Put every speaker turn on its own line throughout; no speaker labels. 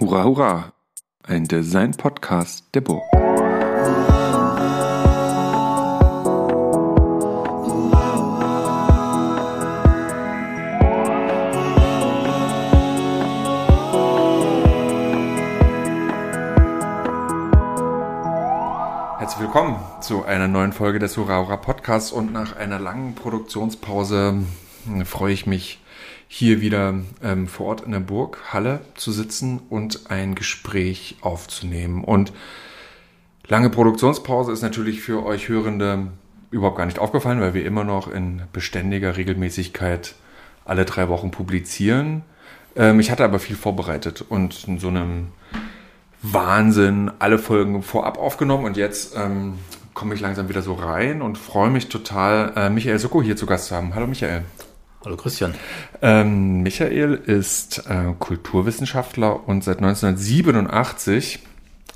Hurra, hurra! Ein Design-Podcast der Burg. Herzlich willkommen zu einer neuen Folge des Hurra, hurra Podcasts und nach einer langen Produktionspause hm, freue ich mich, hier wieder ähm, vor Ort in der Burg Halle zu sitzen und ein Gespräch aufzunehmen. Und lange Produktionspause ist natürlich für euch Hörende überhaupt gar nicht aufgefallen, weil wir immer noch in beständiger Regelmäßigkeit alle drei Wochen publizieren. Ähm, ich hatte aber viel vorbereitet und in so einem Wahnsinn alle Folgen vorab aufgenommen und jetzt ähm, komme ich langsam wieder so rein und freue mich total, äh, Michael Soko hier zu Gast zu haben. Hallo Michael.
Hallo Christian.
Ähm, Michael ist äh, Kulturwissenschaftler und seit 1987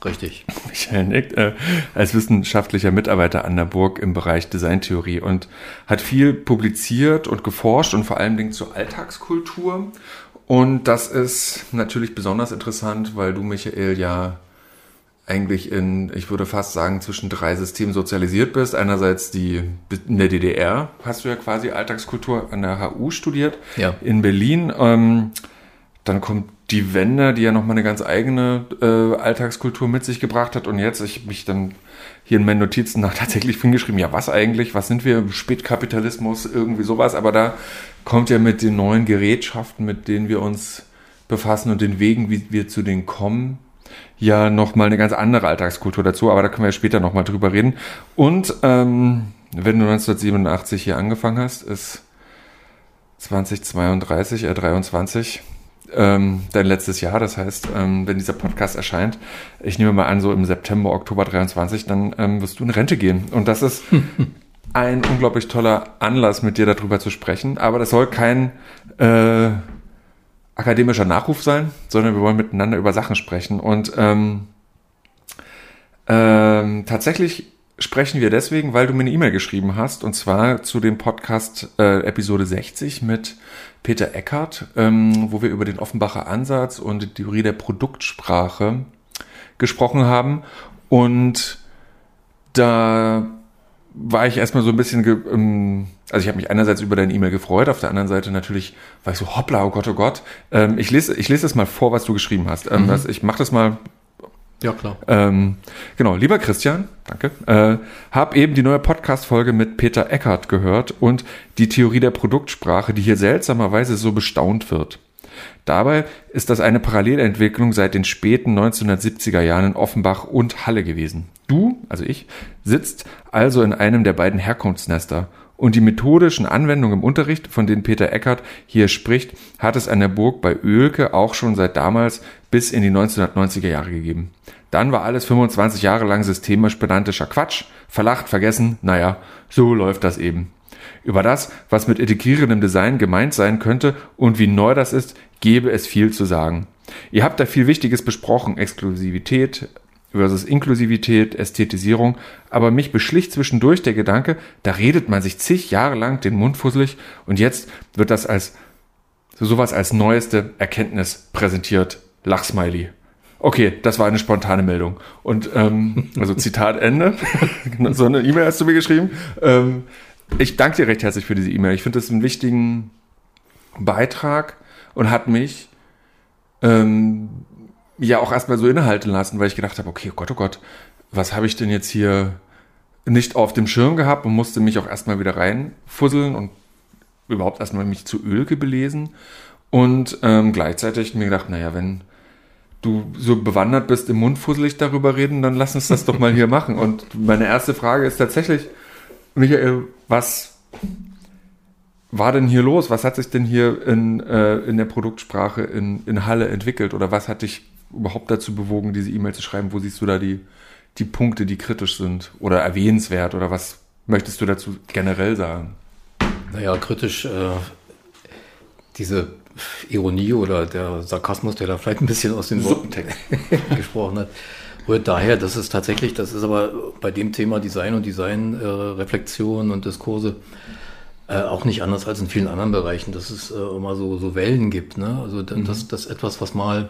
Richtig.
Michael nickt, äh, als wissenschaftlicher Mitarbeiter an der Burg im Bereich Designtheorie und hat viel publiziert und geforscht und vor allen Dingen zur Alltagskultur. Und das ist natürlich besonders interessant, weil du, Michael, ja eigentlich in, ich würde fast sagen, zwischen drei Systemen sozialisiert bist. Einerseits die, in der DDR hast du ja quasi Alltagskultur an der HU studiert,
Ja.
in Berlin. Ähm, dann kommt die Wende, die ja nochmal eine ganz eigene äh, Alltagskultur mit sich gebracht hat. Und jetzt, ich mich dann hier in meinen Notizen nach tatsächlich hingeschrieben, ja, was eigentlich? Was sind wir? Spätkapitalismus, irgendwie sowas. Aber da kommt ja mit den neuen Gerätschaften, mit denen wir uns befassen und den Wegen, wie wir zu denen kommen, ja nochmal eine ganz andere Alltagskultur dazu, aber da können wir ja später nochmal drüber reden. Und ähm, wenn du 1987 hier angefangen hast, ist 2032, äh 23 ähm, dein letztes Jahr. Das heißt, ähm, wenn dieser Podcast erscheint, ich nehme mal an, so im September, Oktober 23, dann ähm, wirst du in Rente gehen. Und das ist ein unglaublich toller Anlass, mit dir darüber zu sprechen. Aber das soll kein äh, akademischer Nachruf sein, sondern wir wollen miteinander über Sachen sprechen. Und ähm, ähm, tatsächlich sprechen wir deswegen, weil du mir eine E-Mail geschrieben hast, und zwar zu dem Podcast äh, Episode 60 mit Peter Eckert, ähm, wo wir über den Offenbacher Ansatz und die Theorie der Produktsprache gesprochen haben. Und da war ich erstmal so ein bisschen, ähm, also ich habe mich einerseits über deine E-Mail gefreut, auf der anderen Seite natürlich war ich so, hoppla, oh Gott, oh Gott. Ähm, ich lese ich lese das mal vor, was du geschrieben hast. Ähm, das, ich mache das mal
Ja, klar.
ähm, genau, lieber Christian, danke, äh, hab eben die neue Podcast-Folge mit Peter Eckert gehört und die Theorie der Produktsprache, die hier seltsamerweise so bestaunt wird. Dabei ist das eine Parallelentwicklung seit den späten 1970er Jahren in Offenbach und Halle gewesen. Du, also ich, sitzt also in einem der beiden Herkunftsnester und die methodischen Anwendungen im Unterricht, von denen Peter Eckert hier spricht, hat es an der Burg bei Oelke auch schon seit damals bis in die 1990er Jahre gegeben. Dann war alles 25 Jahre lang systemisch pedantischer Quatsch, verlacht, vergessen, naja, so läuft das eben. Über das, was mit integrierendem Design gemeint sein könnte und wie neu das ist, gäbe es viel zu sagen. Ihr habt da viel Wichtiges besprochen, Exklusivität versus Inklusivität, Ästhetisierung, aber mich beschlicht zwischendurch der Gedanke, da redet man sich zig Jahre lang den Mund fusselig und jetzt wird das als so sowas als neueste Erkenntnis präsentiert. Lachsmiley. Okay, das war eine spontane Meldung. Und ähm, also Zitat Ende. so eine E-Mail hast du mir geschrieben. Ähm, ich danke dir recht herzlich für diese E-Mail. Ich finde das einen wichtigen Beitrag und hat mich ähm, ja auch erstmal so innehalten lassen, weil ich gedacht habe, okay, oh Gott, oh Gott, was habe ich denn jetzt hier nicht auf dem Schirm gehabt und musste mich auch erstmal wieder reinfusseln und überhaupt erstmal mich zu Ölke belesen. Und ähm, gleichzeitig mir gedacht, naja, wenn du so bewandert bist im Mundfusselig darüber reden, dann lass uns das doch mal hier machen. Und meine erste Frage ist tatsächlich, Michael, was war denn hier los? Was hat sich denn hier in, äh, in der Produktsprache in, in Halle entwickelt? Oder was hat dich überhaupt dazu bewogen, diese E-Mail zu schreiben? Wo siehst du da die, die Punkte, die kritisch sind oder erwähnenswert? Oder was möchtest du dazu generell sagen?
Naja, kritisch, äh, diese Ironie oder der Sarkasmus, der da vielleicht ein bisschen aus den Worten
Subtext.
gesprochen hat, rührt daher, dass es tatsächlich, das ist aber bei dem Thema Design und Designreflexion äh, und Diskurse äh, auch nicht anders als in vielen anderen Bereichen, dass es äh, immer so, so Wellen gibt. Ne? Also da- das, das etwas, was mal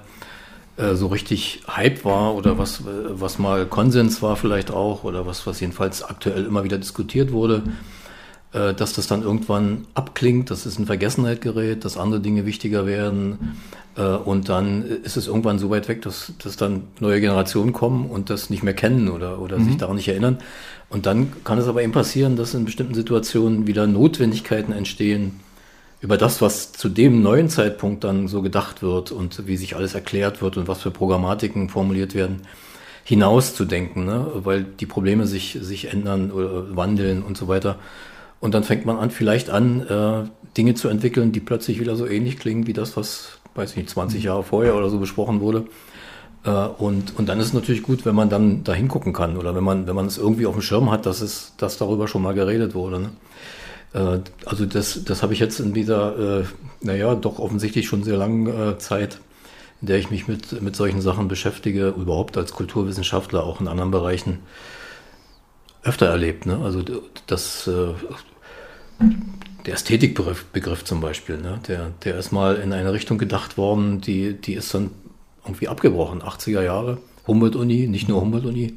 äh, so richtig Hype war oder was, was mal Konsens war vielleicht auch oder was, was jedenfalls aktuell immer wieder diskutiert wurde, äh, dass das dann irgendwann abklingt, dass es in Vergessenheit gerät, dass andere Dinge wichtiger werden äh, und dann ist es irgendwann so weit weg, dass, dass dann neue Generationen kommen und das nicht mehr kennen oder, oder mhm. sich daran nicht erinnern. Und dann kann es aber eben passieren, dass in bestimmten Situationen wieder Notwendigkeiten entstehen, über das, was zu dem neuen Zeitpunkt dann so gedacht wird und wie sich alles erklärt wird und was für Programmatiken formuliert werden, hinauszudenken, ne? weil die Probleme sich, sich ändern oder wandeln und so weiter. Und dann fängt man an, vielleicht an, äh, Dinge zu entwickeln, die plötzlich wieder so ähnlich klingen wie das, was, weiß ich nicht, 20 Jahre vorher oder so besprochen wurde. Äh, und, und dann ist es natürlich gut, wenn man dann da hingucken kann oder wenn man, wenn man es irgendwie auf dem Schirm hat, dass es, dass darüber schon mal geredet wurde. Ne? Äh, also das, das habe ich jetzt in dieser, äh, naja, doch offensichtlich schon sehr langen äh, Zeit, in der ich mich mit, mit solchen Sachen beschäftige, überhaupt als Kulturwissenschaftler, auch in anderen Bereichen, öfter erlebt. Ne? Also das, äh, der Ästhetikbegriff Begriff zum Beispiel, ne? der, der ist mal in eine Richtung gedacht worden, die, die ist dann irgendwie abgebrochen, 80er Jahre, Humboldt-Uni, nicht nur Humboldt-Uni.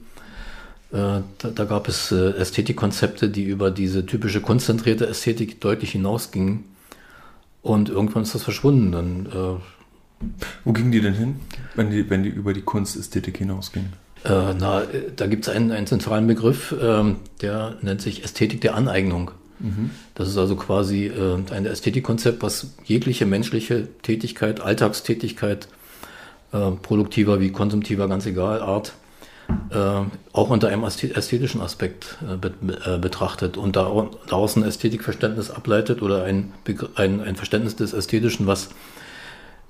Äh, da, da, gab es äh, Ästhetikkonzepte, die über diese typische konzentrierte Ästhetik deutlich hinausgingen. Und irgendwann ist das verschwunden. Dann,
äh, Wo gingen die denn hin, wenn die, wenn die über die Kunstästhetik hinausgingen?
Äh, na, da gibt es einen, einen zentralen Begriff, ähm, der nennt sich Ästhetik der Aneignung. Das ist also quasi äh, ein Ästhetikkonzept, was jegliche menschliche Tätigkeit, Alltagstätigkeit, äh, produktiver wie konsumtiver, ganz egal, Art, äh, auch unter einem ästhetischen Aspekt äh, be äh, betrachtet und da, daraus ein Ästhetikverständnis ableitet oder ein, ein, ein Verständnis des Ästhetischen, was,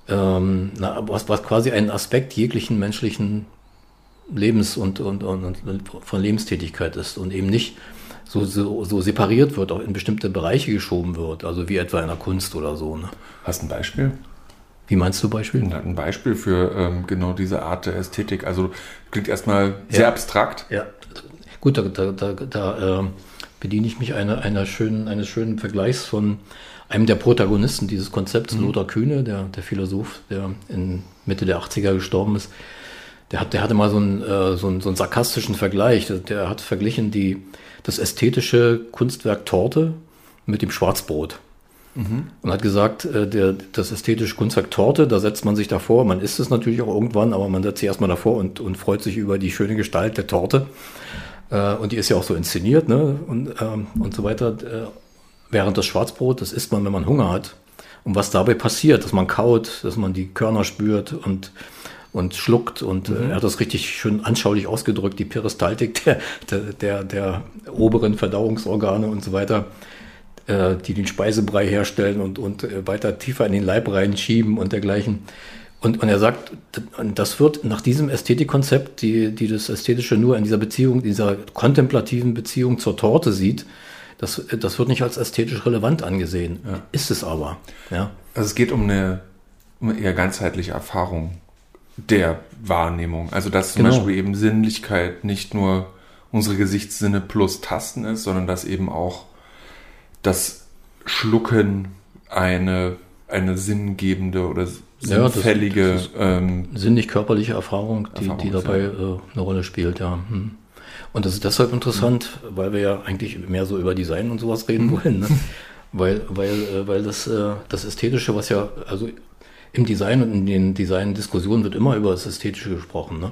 ähm, na, was, was quasi ein Aspekt jeglichen menschlichen Lebens und, und, und, und von Lebenstätigkeit ist und eben nicht so, so, so separiert wird, auch in bestimmte Bereiche geschoben wird, also wie etwa in der Kunst oder so. Ne?
Hast du ein Beispiel?
Wie meinst du Beispiel?
Ein Beispiel für ähm, genau diese Art der Ästhetik. Also klingt erstmal sehr
ja.
abstrakt.
Ja, gut, da, da, da, da äh, bediene ich mich einer, einer schönen, eines schönen Vergleichs von einem der Protagonisten dieses Konzepts, mhm. Lothar Kühne, der, der Philosoph, der in Mitte der 80er gestorben ist. Der, hat, der hatte mal so einen, äh, so, einen, so einen sarkastischen Vergleich. Der hat verglichen die, das ästhetische Kunstwerk Torte mit dem Schwarzbrot. Mhm. Und hat gesagt, äh, der, das ästhetische Kunstwerk Torte, da setzt man sich davor, man isst es natürlich auch irgendwann, aber man setzt sich erstmal davor und, und freut sich über die schöne Gestalt der Torte. Äh, und die ist ja auch so inszeniert ne? und, ähm, und so weiter. Äh, während das Schwarzbrot, das isst man, wenn man Hunger hat. Und was dabei passiert, dass man kaut, dass man die Körner spürt und und schluckt und mhm. er hat das richtig schön anschaulich ausgedrückt, die Peristaltik der, der, der, der oberen Verdauungsorgane und so weiter äh, die den Speisebrei herstellen und, und äh, weiter tiefer in den Leib reinschieben und dergleichen. Und, und er sagt, das wird nach diesem Ästhetikkonzept, die, die das Ästhetische nur in dieser Beziehung, dieser kontemplativen Beziehung zur Torte sieht, das, das wird nicht als ästhetisch relevant angesehen. Ja. Ist es aber. Ja.
Also es geht um eine, um eine eher ganzheitliche Erfahrung der Wahrnehmung. Also dass zum genau. Beispiel eben Sinnlichkeit nicht nur unsere Gesichtssinne plus Tasten ist, sondern dass eben auch das Schlucken eine, eine sinngebende oder sinnfällige. Ja, das, das
ähm, sinnlich-körperliche Erfahrung, die, Erfahrung, die dabei ja. äh, eine Rolle spielt, ja. Hm. Und das ist deshalb interessant, mhm. weil wir ja eigentlich mehr so über Design und sowas reden mhm. wollen. Ne? weil, weil, äh, weil das, äh, das Ästhetische, was ja, also im Design und in den Design-Diskussionen wird immer über das Ästhetische gesprochen. Ne?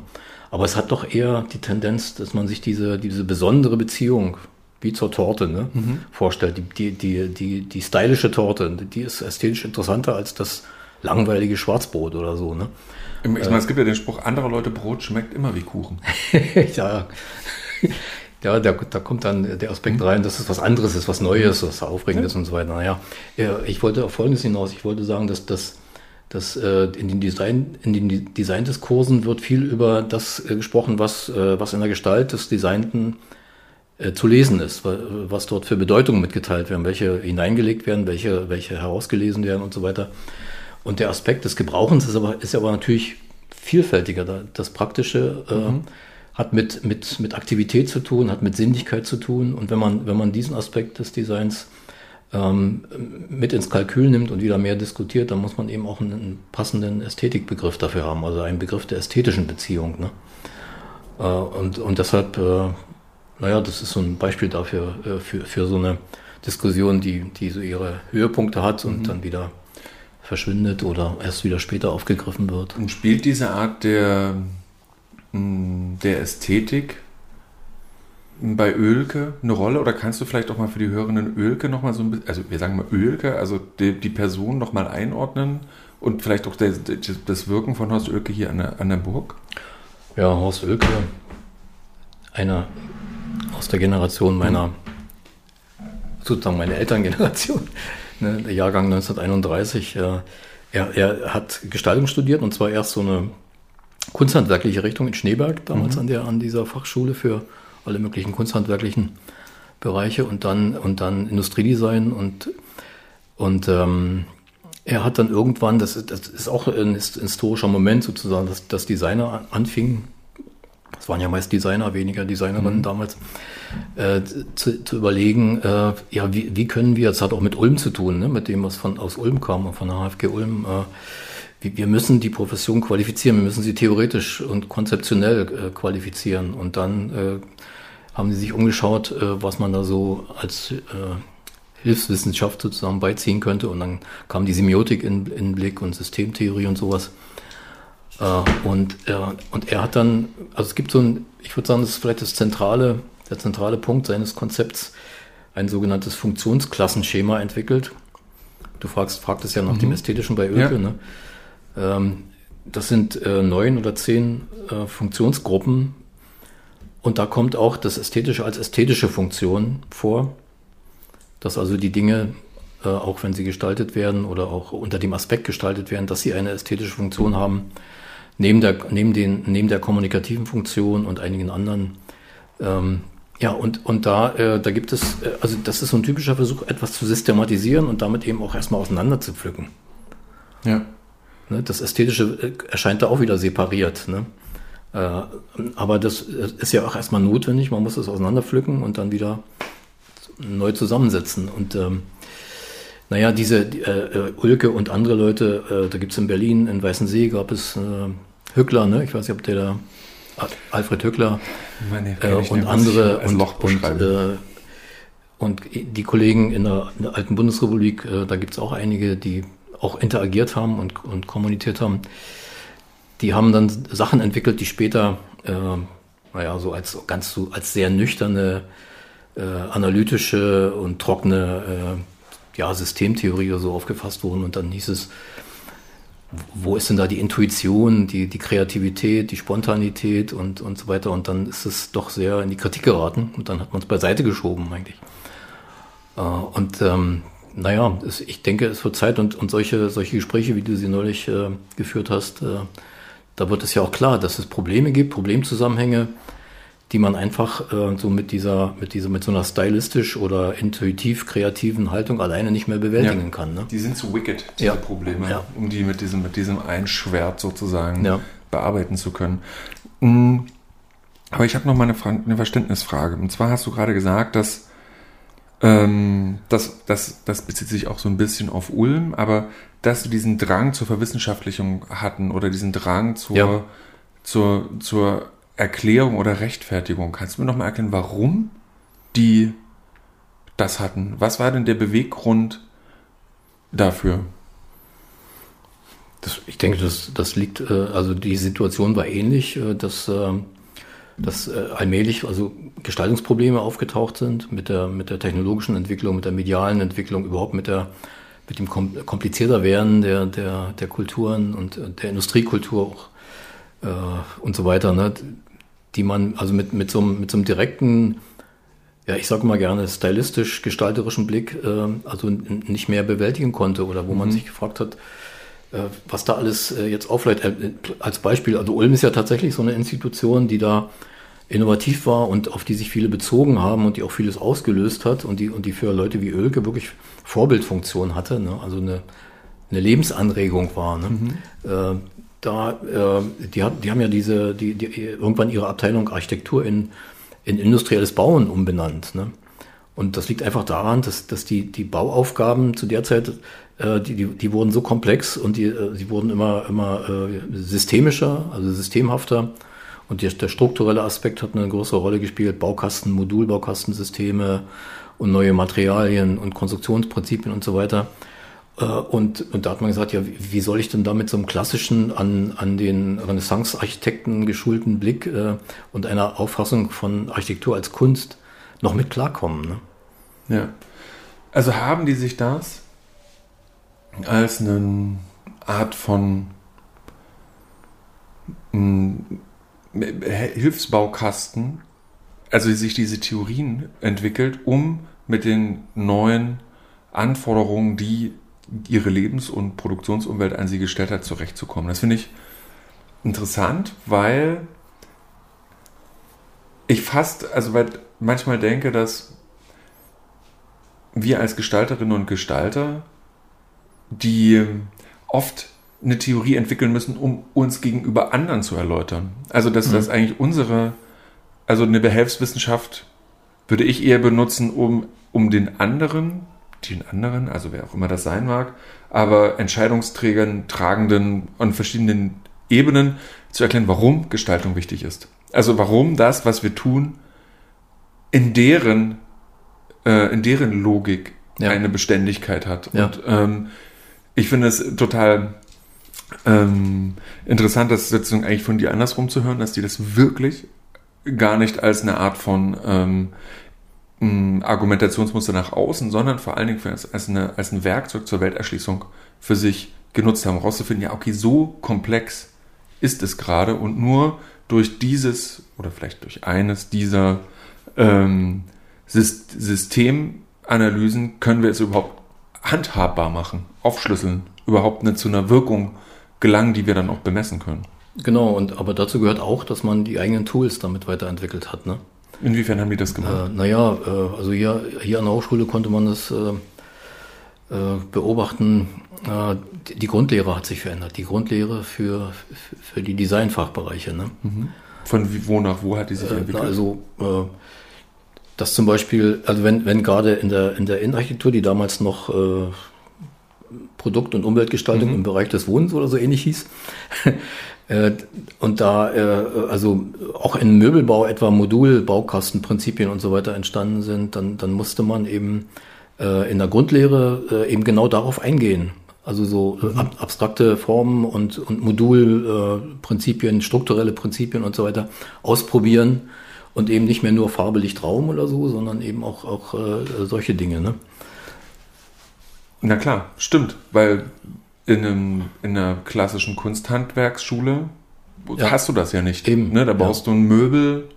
Aber es hat doch eher die Tendenz, dass man sich diese, diese besondere Beziehung wie zur Torte ne, mhm. vorstellt. Die, die, die, die, die stylische Torte, die ist ästhetisch interessanter als das langweilige Schwarzbrot oder so. Ne?
Ich meine, es gibt ja den Spruch, andere Leute Brot schmeckt immer wie Kuchen.
ja, ja da, da kommt dann der Aspekt rein, dass es was anderes ist, was Neues, was Aufregendes ja. und so weiter. Naja, ich wollte auf Folgendes hinaus. Ich wollte sagen, dass das dass äh, in den Design, in den Designdiskursen wird viel über das äh, gesprochen, was, äh, was in der Gestalt des Designten äh, zu lesen ist, was dort für Bedeutungen mitgeteilt werden, welche hineingelegt werden, welche, welche herausgelesen werden und so weiter. Und der Aspekt des Gebrauchens ist aber, ist aber natürlich vielfältiger. Das Praktische äh, mhm. hat mit, mit, mit Aktivität zu tun, hat mit Sinnlichkeit zu tun. Und wenn man, wenn man diesen Aspekt des Designs ähm, mit ins Kalkül nimmt und wieder mehr diskutiert, dann muss man eben auch einen passenden Ästhetikbegriff dafür haben, also einen Begriff der ästhetischen Beziehung. Ne? Äh, und, und deshalb, äh, naja, das ist so ein Beispiel dafür, äh, für, für so eine Diskussion, die, die so ihre Höhepunkte hat und mhm. dann wieder verschwindet oder erst wieder später aufgegriffen wird.
Und spielt diese Art der, hm, der Ästhetik bei Ölke eine Rolle oder kannst du vielleicht auch mal für die Hörenden Ölke nochmal so ein bisschen, also wir sagen mal Ölke, also die, die Person nochmal einordnen und vielleicht auch der, das Wirken von Horst Ölke hier an der, an der Burg?
Ja, Horst Ölke, einer aus der Generation meiner, mhm. sozusagen meine Elterngeneration, ne, der Jahrgang 1931. Äh, er, er hat Gestaltung studiert und zwar erst so eine kunsthandwerkliche Richtung in Schneeberg, damals mhm. an, der, an dieser Fachschule für alle möglichen kunsthandwerklichen Bereiche und dann, und dann Industriedesign und, und ähm, er hat dann irgendwann, das, ist, das ist auch ein historischer Moment sozusagen, dass, dass Designer anfingen, das waren ja meist Designer, weniger Designerinnen mhm. damals, äh, zu, zu überlegen, äh, ja, wie, wie können wir, das hat auch mit Ulm zu tun, ne, mit dem, was von, aus Ulm kam, von der HFG Ulm, äh, wir müssen die Profession qualifizieren, wir müssen sie theoretisch und konzeptionell äh, qualifizieren und dann äh, haben sie sich umgeschaut, äh, was man da so als Hilfswissenschaft sozusagen beiziehen könnte. Und dann kam die Semiotik in, in Blick und Systemtheorie und sowas. Und, er, und er hat dann, also es gibt so ein, ich würde sagen, das ist vielleicht das zentrale, der zentrale Punkt seines Konzepts, ein sogenanntes Funktionsklassenschema entwickelt. Du fragst, fragtest ja nach mhm. dem Ästhetischen bei Öke. Ja. Ne? Ähm, das sind äh, neun oder zehn äh, Funktionsgruppen, und da kommt auch das Ästhetische als ästhetische Funktion vor, dass also die Dinge, äh, auch wenn sie gestaltet werden oder auch unter dem Aspekt gestaltet werden, dass sie eine ästhetische Funktion haben, neben der, neben den, neben der kommunikativen Funktion und einigen anderen. Ähm, ja, und, und da, äh, da gibt es, äh, also das ist so ein typischer Versuch, etwas zu systematisieren und damit eben auch erstmal auseinander zu pflücken. Ja. Ne, das Ästhetische äh, erscheint da auch wieder separiert. Ne? Äh, aber das ist ja auch erstmal notwendig. Man muss es auseinanderpflücken und dann wieder neu zusammensetzen. Und ähm, naja, diese äh, Ulke und andere Leute, äh, da gibt es in Berlin, in Weißensee gab es äh, Hückler, ne? ich weiß nicht, ob der da, Alfred Hückler Meine, äh, und andere und, und, äh, und, die Kollegen in der, in der alten Bundesrepublik, äh, da gibt es auch einige, die auch interagiert haben und, und kommuniziert haben die haben dann Sachen entwickelt, die später, äh, naja, so als ganz so als sehr nüchterne, äh, analytische und trockene äh, ja, Systemtheorie oder so aufgefasst wurden. Und dann hieß es, wo ist denn da die Intuition, die, die Kreativität, die Spontanität und, und so weiter. Und dann ist es doch sehr in die Kritik geraten und dann hat man es beiseite geschoben eigentlich. Äh, und ähm, naja, es, ich denke, es wird Zeit und, und solche, solche Gespräche, wie du sie neulich äh, geführt hast, äh, da wird es ja auch klar, dass es Probleme gibt, Problemzusammenhänge, die man einfach äh, so mit dieser, mit dieser, mit so einer stylistisch oder intuitiv kreativen Haltung alleine nicht mehr bewältigen ja, kann. Ne?
Die sind zu wicked, diese ja. Probleme, ja. um die mit diesem, mit diesem Einschwert sozusagen bearbeiten zu können. Mhm. Aber ich habe noch mal eine, eine Verständnisfrage. Und zwar hast du gerade gesagt, dass ähm, das, das, das bezieht sich auch so ein bisschen auf Ulm, aber dass sie diesen Drang zur Verwissenschaftlichung hatten oder diesen Drang zur, ja. zur, zur Erklärung oder Rechtfertigung. Kannst du mir nochmal erklären, warum die das hatten? Was war denn der Beweggrund dafür?
Das, ich denke, das, das liegt, äh, also die Situation war ähnlich, äh, dass, äh, allmählich also Gestaltungsprobleme aufgetaucht sind mit der, mit der technologischen Entwicklung, mit der medialen Entwicklung, überhaupt mit der mit dem komplizierter werden der, der, der Kulturen und äh, der Industriekultur auch äh, und so weiter, ne, die man also mit, mit, so, einem, mit so einem direkten, ja, ich sage mal gerne, stylistisch-gestalterischen Blick äh, also nicht mehr bewältigen konnte oder wo mhm. man sich gefragt hat, was da alles äh, jetzt auflädt. Äh, als Beispiel, also Ulm ist ja tatsächlich so eine Institution, die da innovativ war und auf die sich viele bezogen haben und die auch vieles ausgelöst hat und die, und die für Leute wie Ölke wirklich Vorbildfunktion hatte, ne? also eine, eine Lebensanregung war. Ne? Mhm. Äh, da, äh, die, hat, die haben ja diese, die, die, irgendwann ihre Abteilung Architektur in, in industrielles Bauen umbenannt. Ne? Und das liegt einfach daran, dass, dass die, die Bauaufgaben zu der Zeit, äh, die, die, die wurden so komplex und die, äh, die wurden immer, immer äh, systemischer, also systemhafter. Und der, der strukturelle Aspekt hat eine größere Rolle gespielt. Baukasten, Modulbaukastensysteme und neue Materialien und Konstruktionsprinzipien und so weiter. Äh, und, und da hat man gesagt, ja, wie soll ich denn da mit so einem klassischen, an, an den Renaissance-Architekten geschulten Blick äh, und einer Auffassung von Architektur als Kunst noch mit klarkommen? Ne?
Ja. Also haben die sich das als eine Art von Hilfsbaukasten, also sich diese Theorien entwickelt, um mit den neuen Anforderungen, die ihre Lebens- und Produktionsumwelt an sie gestellt hat, zurechtzukommen. Das finde ich interessant, weil ich fast, also weil manchmal denke, dass wir als Gestalterinnen und Gestalter, die oft eine Theorie entwickeln müssen, um uns gegenüber anderen zu erläutern. Also dass mhm. das eigentlich unsere, also eine Behelfswissenschaft würde ich eher benutzen, um, um den anderen den anderen, also wer auch immer das sein mag, aber Entscheidungsträgern, Tragenden an verschiedenen Ebenen zu erklären, warum Gestaltung wichtig ist. Also warum das, was wir tun, in deren, äh, in deren Logik ja. eine Beständigkeit hat. Ja. Und ähm, ich finde es total ähm, interessant, das sozusagen eigentlich von dir andersrum zu hören, dass die das wirklich gar nicht als eine Art von ähm, Argumentationsmuster nach außen, sondern vor allen Dingen als, eine, als ein Werkzeug zur Welterschließung für sich genutzt haben, rauszufinden, ja, okay, so komplex ist es gerade und nur durch dieses oder vielleicht durch eines dieser ähm, Systemanalysen können wir es überhaupt handhabbar machen, aufschlüsseln, überhaupt eine, zu einer Wirkung gelangen, die wir dann auch bemessen können.
Genau, und aber dazu gehört auch, dass man die eigenen Tools damit weiterentwickelt hat. Ne?
Inwiefern haben die das gemacht?
Äh, naja, äh, also hier, hier an der Hochschule konnte man das äh, äh beobachten. Äh, die Grundlehre hat sich verändert. Die Grundlehre für, für die Designfachbereiche. Ne?
Mhm. Von wo nach wo hat die sich äh, entwickelt?
also, das zum Beispiel, also wenn, wenn gerade in der, in der Innenarchitektur, die damals noch Produkt- und Umweltgestaltung mhm. im Bereich des Wohnens oder so ähnlich hieß, Äh, und da äh, also auch in Möbelbau etwa Modulbaukastenprinzipien und so weiter entstanden sind, dann, dann musste man eben äh, in der Grundlehre eben genau darauf eingehen. Also so mhm. abstrakte Formen und, und Modulprinzipien, strukturelle Prinzipien und so weiter ausprobieren und eben nicht mehr nur Farbe, Licht, Raum oder so, sondern eben auch, auch solche Dinge. Ne?
Na klar, stimmt, weil in, einem, in einer klassischen Kunsthandwerksschule ja. hast du das ja nicht. Eben. Ne? Da baust ja. du ein Möbel,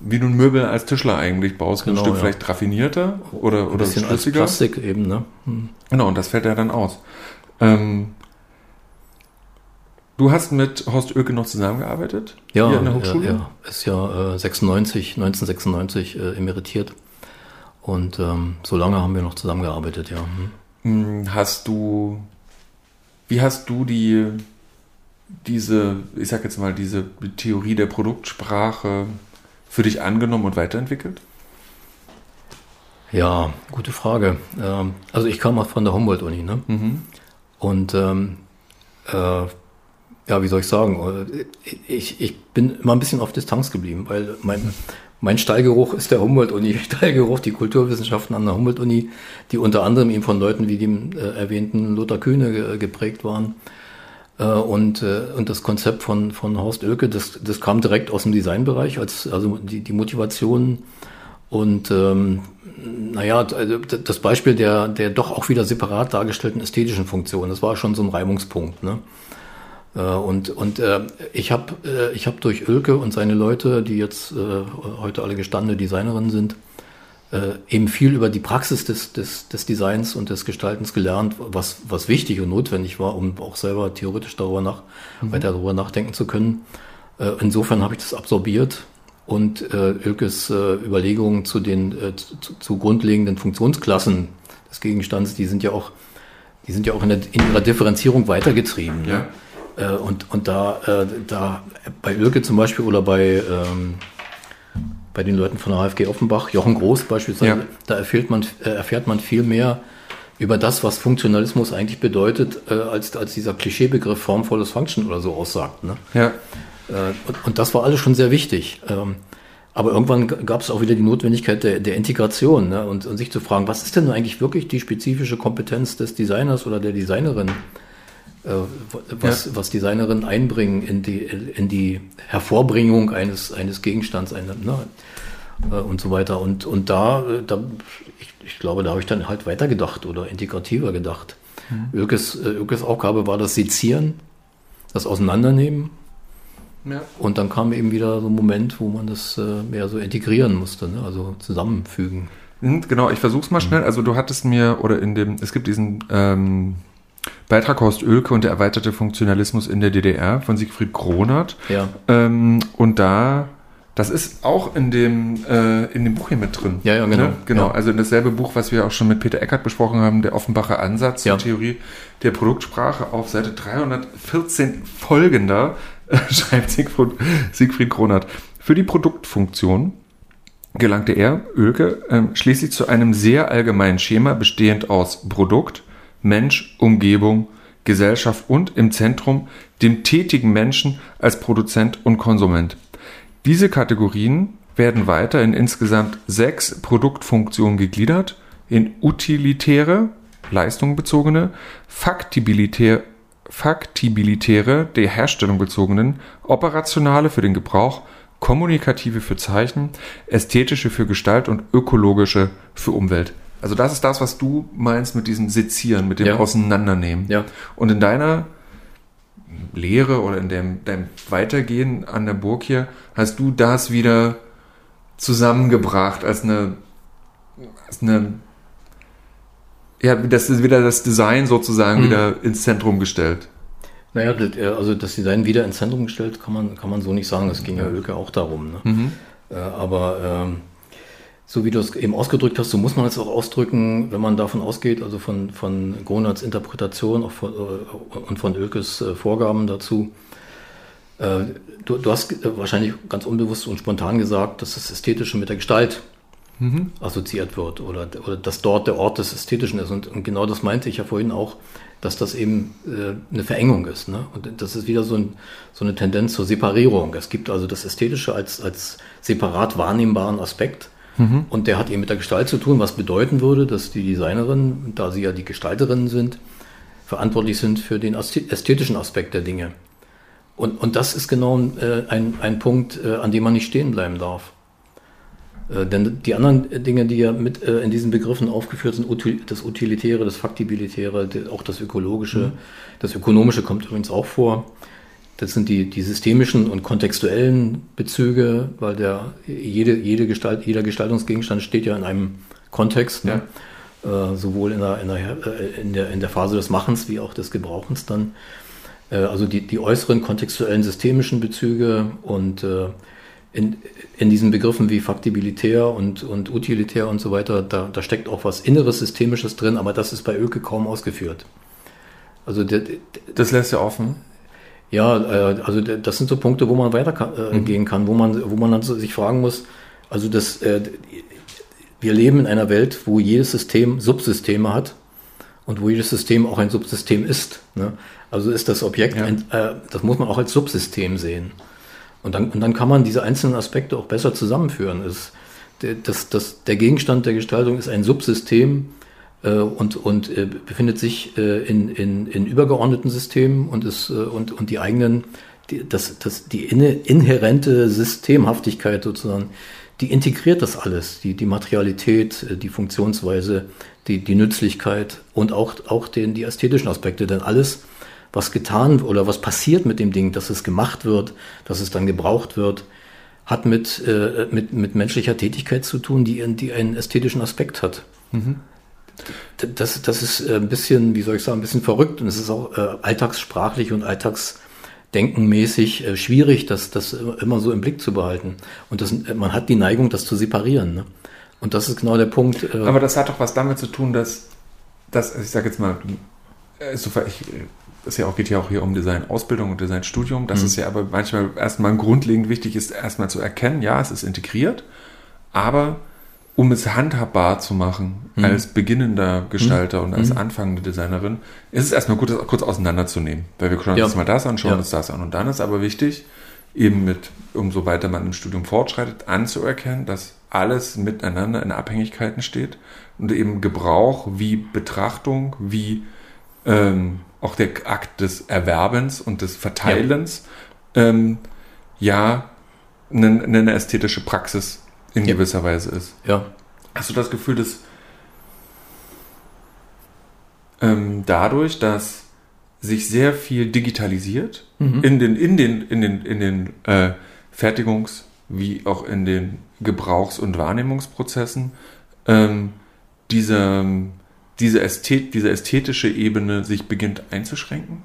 wie du ein Möbel als Tischler eigentlich baust, genau, ein Stück ja. vielleicht raffinierter oder, oder
ein schlüssiger. Als Plastik eben, ne? Hm.
Genau, und das fällt ja dann aus. Ähm, du hast mit Horst Oelke noch zusammengearbeitet?
Ja, hier an der Hochschule? Ja, ja. ist ja äh, 96, 1996 äh, emeritiert. Und ähm, so lange haben wir noch zusammengearbeitet, ja.
Hm. Hm hast du wie hast du die, diese, ich sag jetzt mal, diese Theorie der Produktsprache für dich angenommen und weiterentwickelt?
Ja, gute Frage. Ähm, also ich kam auch von der Humboldt-Uni, ne? Mhm. Und ähm, äh, ja, wie soll ich sagen? Ich, ich bin immer ein bisschen auf Distanz geblieben, weil mein, mein Stallgeruch ist der Humboldt-Uni, Stallgeruch, die Kulturwissenschaften an der Humboldt-Uni, die unter anderem eben von Leuten wie dem äh, erwähnten Lothar Kühne ge geprägt waren. Äh, und, äh, und das Konzept von, von Horst Oelke, das, das kam direkt aus dem Designbereich, als, also die, die Motivation und ähm, naja, also das Beispiel der, der doch auch wieder separat dargestellten ästhetischen Funktion, das war schon so ein Reibungspunkt. Ne? Äh, und, und äh, ich habe äh, ich hab durch Ölke und seine Leute, die jetzt äh, heute alle gestandene Designerinnen sind, äh, eben viel über die Praxis des, des, des Designs und des Gestaltens gelernt, was, was wichtig und notwendig war, um auch selber theoretisch darüber nach, mhm. weiter darüber nachdenken zu können. Äh, insofern habe ich das absorbiert und äh, Ölkes äh, Überlegungen zu den äh, zu, zu grundlegenden Funktionsklassen des Gegenstands, die sind ja auch, die sind ja auch in, der, in ihrer Differenzierung weitergetrieben. Ja. Ne? Äh, und, und da, äh, da bei Ölke zum Beispiel oder bei, ähm, bei den Leuten von der HFG Offenbach, Jochen Groß beispielsweise,
Ja.
da erfährt man, äh, erfährt man viel mehr über das, was Funktionalismus eigentlich bedeutet, äh, als, als dieser Klischeebegriff formvolles Function oder so aussagt. Ne?
Ja.
Äh, und, und das war alles schon sehr wichtig. Ähm, aber irgendwann gab es auch wieder die Notwendigkeit der, der Integration ne? und, und sich zu fragen, was ist denn eigentlich wirklich die spezifische Kompetenz des Designers oder der Designerin? Äh, was, was Designerinnen einbringen in die, in die Hervorbringung eines, eines Gegenstands eine, ne? äh, und so weiter. Und, und da, äh, da ich, ich glaube, da habe ich dann halt weitergedacht oder integrativer gedacht. Ölkes, äh, Ölkes Aufgabe war das Sezieren, das Auseinandernehmen
ja.
und dann kam eben wieder so ein Moment, wo man das mehr so integrieren musste, ne? also zusammenfügen.
Mhm, Genau, ich versuch's mal schnell. Also du hattest mir, oder in dem, es gibt diesen ähm, Beitrag Horst Oelke und der erweiterte Funktionalismus in der DDR von Siegfried Kronert.
Ja,
Ähm, und da, das ist auch in dem, äh, in dem Buch hier mit drin.
Ja, ja, genau.
Ne? Genau,
Ja.
also in dasselbe Buch, was wir auch schon mit Peter Eckert besprochen haben, der Offenbacher Ansatz
Ja.
zur Theorie der Produktsprache auf Seite 314 folgender, äh, schreibt Siegfried, Siegfried Kronert. Für die Produktfunktion gelangte er, Oelke, ähm, schließlich zu einem sehr allgemeinen Schema bestehend aus Produkt, Mensch, Umgebung, Gesellschaft und im Zentrum dem tätigen Menschen als Produzent und Konsument. Diese Kategorien werden weiter in insgesamt sechs Produktfunktionen gegliedert, in utilitäre, leistungsbezogene, faktibilitär, faktibilitäre, der Herstellung bezogenen, operationale für den Gebrauch, kommunikative für Zeichen, ästhetische für Gestalt und ökologische für Umwelt. Also das ist das, was du meinst mit diesem Sezieren, mit dem
Ja.
Auseinandernehmen.
ja,
Und in deiner Lehre oder in dem, deinem Weitergehen an der Burg hier hast du das wieder zusammengebracht als eine, als eine ja, das ist wieder das Design sozusagen
Mhm.
wieder ins Zentrum gestellt.
naja, äh, also das Design wieder ins Zentrum gestellt, kann man, kann man so nicht sagen. Es ging ja Ölke auch darum. Ne? Äh, aber ähm, so wie du es eben ausgedrückt hast, so muss man es auch ausdrücken, wenn man davon ausgeht, also von, von Gronards Interpretation auch von, äh, und von Ölkes äh, Vorgaben dazu. Äh, du, du hast wahrscheinlich ganz unbewusst und spontan gesagt, dass das Ästhetische mit der Gestalt assoziiert wird oder, oder dass dort der Ort des Ästhetischen ist. Und, und genau das meinte ich ja vorhin auch, dass das eben eine Verengung ist. Ne? Und das ist wieder so, ein, so eine Tendenz zur Separierung. Es gibt also das Ästhetische als, als separat wahrnehmbaren Aspekt. Und der hat eben mit der Gestalt zu tun, was bedeuten würde, dass die Designerinnen, da sie ja die Gestalterinnen sind, verantwortlich sind für den ästhetischen Aspekt der Dinge. Und, und das ist genau äh, ein, ein Punkt, äh, an dem man nicht stehen bleiben darf. Äh, denn die anderen Dinge, die ja mit in diesen Begriffen aufgeführt sind, util, das Utilitäre, das Faktibilitäre, auch das Ökologische, das Ökonomische kommt übrigens auch vor. Das sind die, die systemischen und kontextuellen Bezüge, weil der, jede, jede Gestalt, jeder Gestaltungsgegenstand steht ja in einem Kontext, ne? äh, sowohl in der, in, der, äh, in, der, in der Phase des Machens wie auch des Gebrauchens dann. Äh, also die, die äußeren kontextuellen systemischen Bezüge und äh, in, in diesen Begriffen wie faktibilitär und, und utilitär und so weiter, da, da steckt auch was Inneres, Systemisches drin, aber das ist bei Öke kaum ausgeführt. Also der, der,
Das lässt ja offen.
Ja, äh, also das sind so Punkte, wo man weitergehen äh, gehen kann, wo man, wo man dann so sich fragen muss, also das, äh, wir leben in einer Welt, wo jedes System Subsysteme hat und wo jedes System auch ein Subsystem ist. Ne? Also ist das Objekt,
Ja.
ein, äh, das muss man auch als Subsystem sehen. Und dann, und dann kann man diese einzelnen Aspekte auch besser zusammenführen. Es, der, das, das, der Gegenstand der Gestaltung ist ein Subsystem und, und äh, befindet sich äh, in, in, in übergeordneten Systemen und, ist, äh, und, und die eigenen, die, das, das, die inne, inhärente Systemhaftigkeit sozusagen, die integriert das alles, die, die Materialität, äh, die Funktionsweise, die, die Nützlichkeit und auch, auch den, die ästhetischen Aspekte, denn alles, was getan oder was passiert mit dem Ding, dass es gemacht wird, dass es dann gebraucht wird, hat mit, äh, mit, mit menschlicher Tätigkeit zu tun, die, die einen ästhetischen Aspekt hat. D- Das, das ist äh, ein bisschen, wie soll ich sagen, ein bisschen verrückt und es ist auch äh, alltagssprachlich und alltagsdenkenmäßig äh, schwierig, das, das immer so im Blick zu behalten. Und das, äh, man hat die Neigung, das zu separieren. Ne? Und das ist genau der Punkt. Äh,
Aber das hat doch was damit zu tun, dass, dass ich sage jetzt mal, äh, so, ich das ja auch, geht ja auch hier um Design-Ausbildung und Design-Studium, dass
Mhm.
es ja aber manchmal erstmal grundlegend wichtig ist, erstmal zu erkennen, ja, es ist integriert, aber um es handhabbar zu machen
Mhm.
als beginnender Gestalter und als anfangende Designerin, ist es erstmal gut, das kurz auseinanderzunehmen. Weil wir schauen
Ja.
uns mal das an, schauen
Ja.
uns das an. Und dann ist aber wichtig, eben mit, umso weiter man im Studium fortschreitet, anzuerkennen, dass alles miteinander in Abhängigkeiten steht und eben Gebrauch wie Betrachtung, wie ähm, auch der Akt des Erwerbens und des Verteilens ähm, ja eine, eine ästhetische Praxis in
Ja.
gewisser Weise ist.
Ja.
Hast du das Gefühl, dass ähm, dadurch, dass sich sehr viel digitalisiert
Mhm.
in den, in den, in den, in den äh, Fertigungs- wie auch in den Gebrauchs- und Wahrnehmungsprozessen, ähm, diese, diese, Ästhet, diese ästhetische Ebene sich beginnt einzuschränken?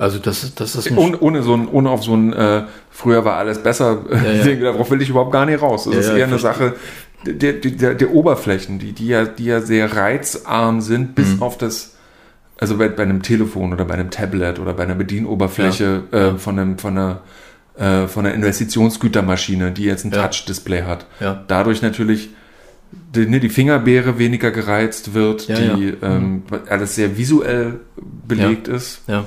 Also das, ist- das ist
Ohne, ohne, so ein, ohne auf so ein äh, früher war alles besser,
Ja, ja.
Darauf will ich überhaupt gar nicht raus. Es
Ja,
ist
ja,
eher eine Sache der, der, der, Oberflächen, die, die, ja, die ja sehr reizarm sind, bis
Mhm.
auf das, also bei, bei einem Telefon oder bei einem Tablet oder bei einer Bedienoberfläche äh, von, einem, von, einer, äh, von einer Investitionsgütermaschine, die jetzt ein
Ja.
Touch-Display hat.
ja.
Dadurch natürlich die, ne, die Fingerbeere weniger gereizt wird,
Ja,
die
ja.
Ähm, alles sehr visuell belegt ist.
Ja.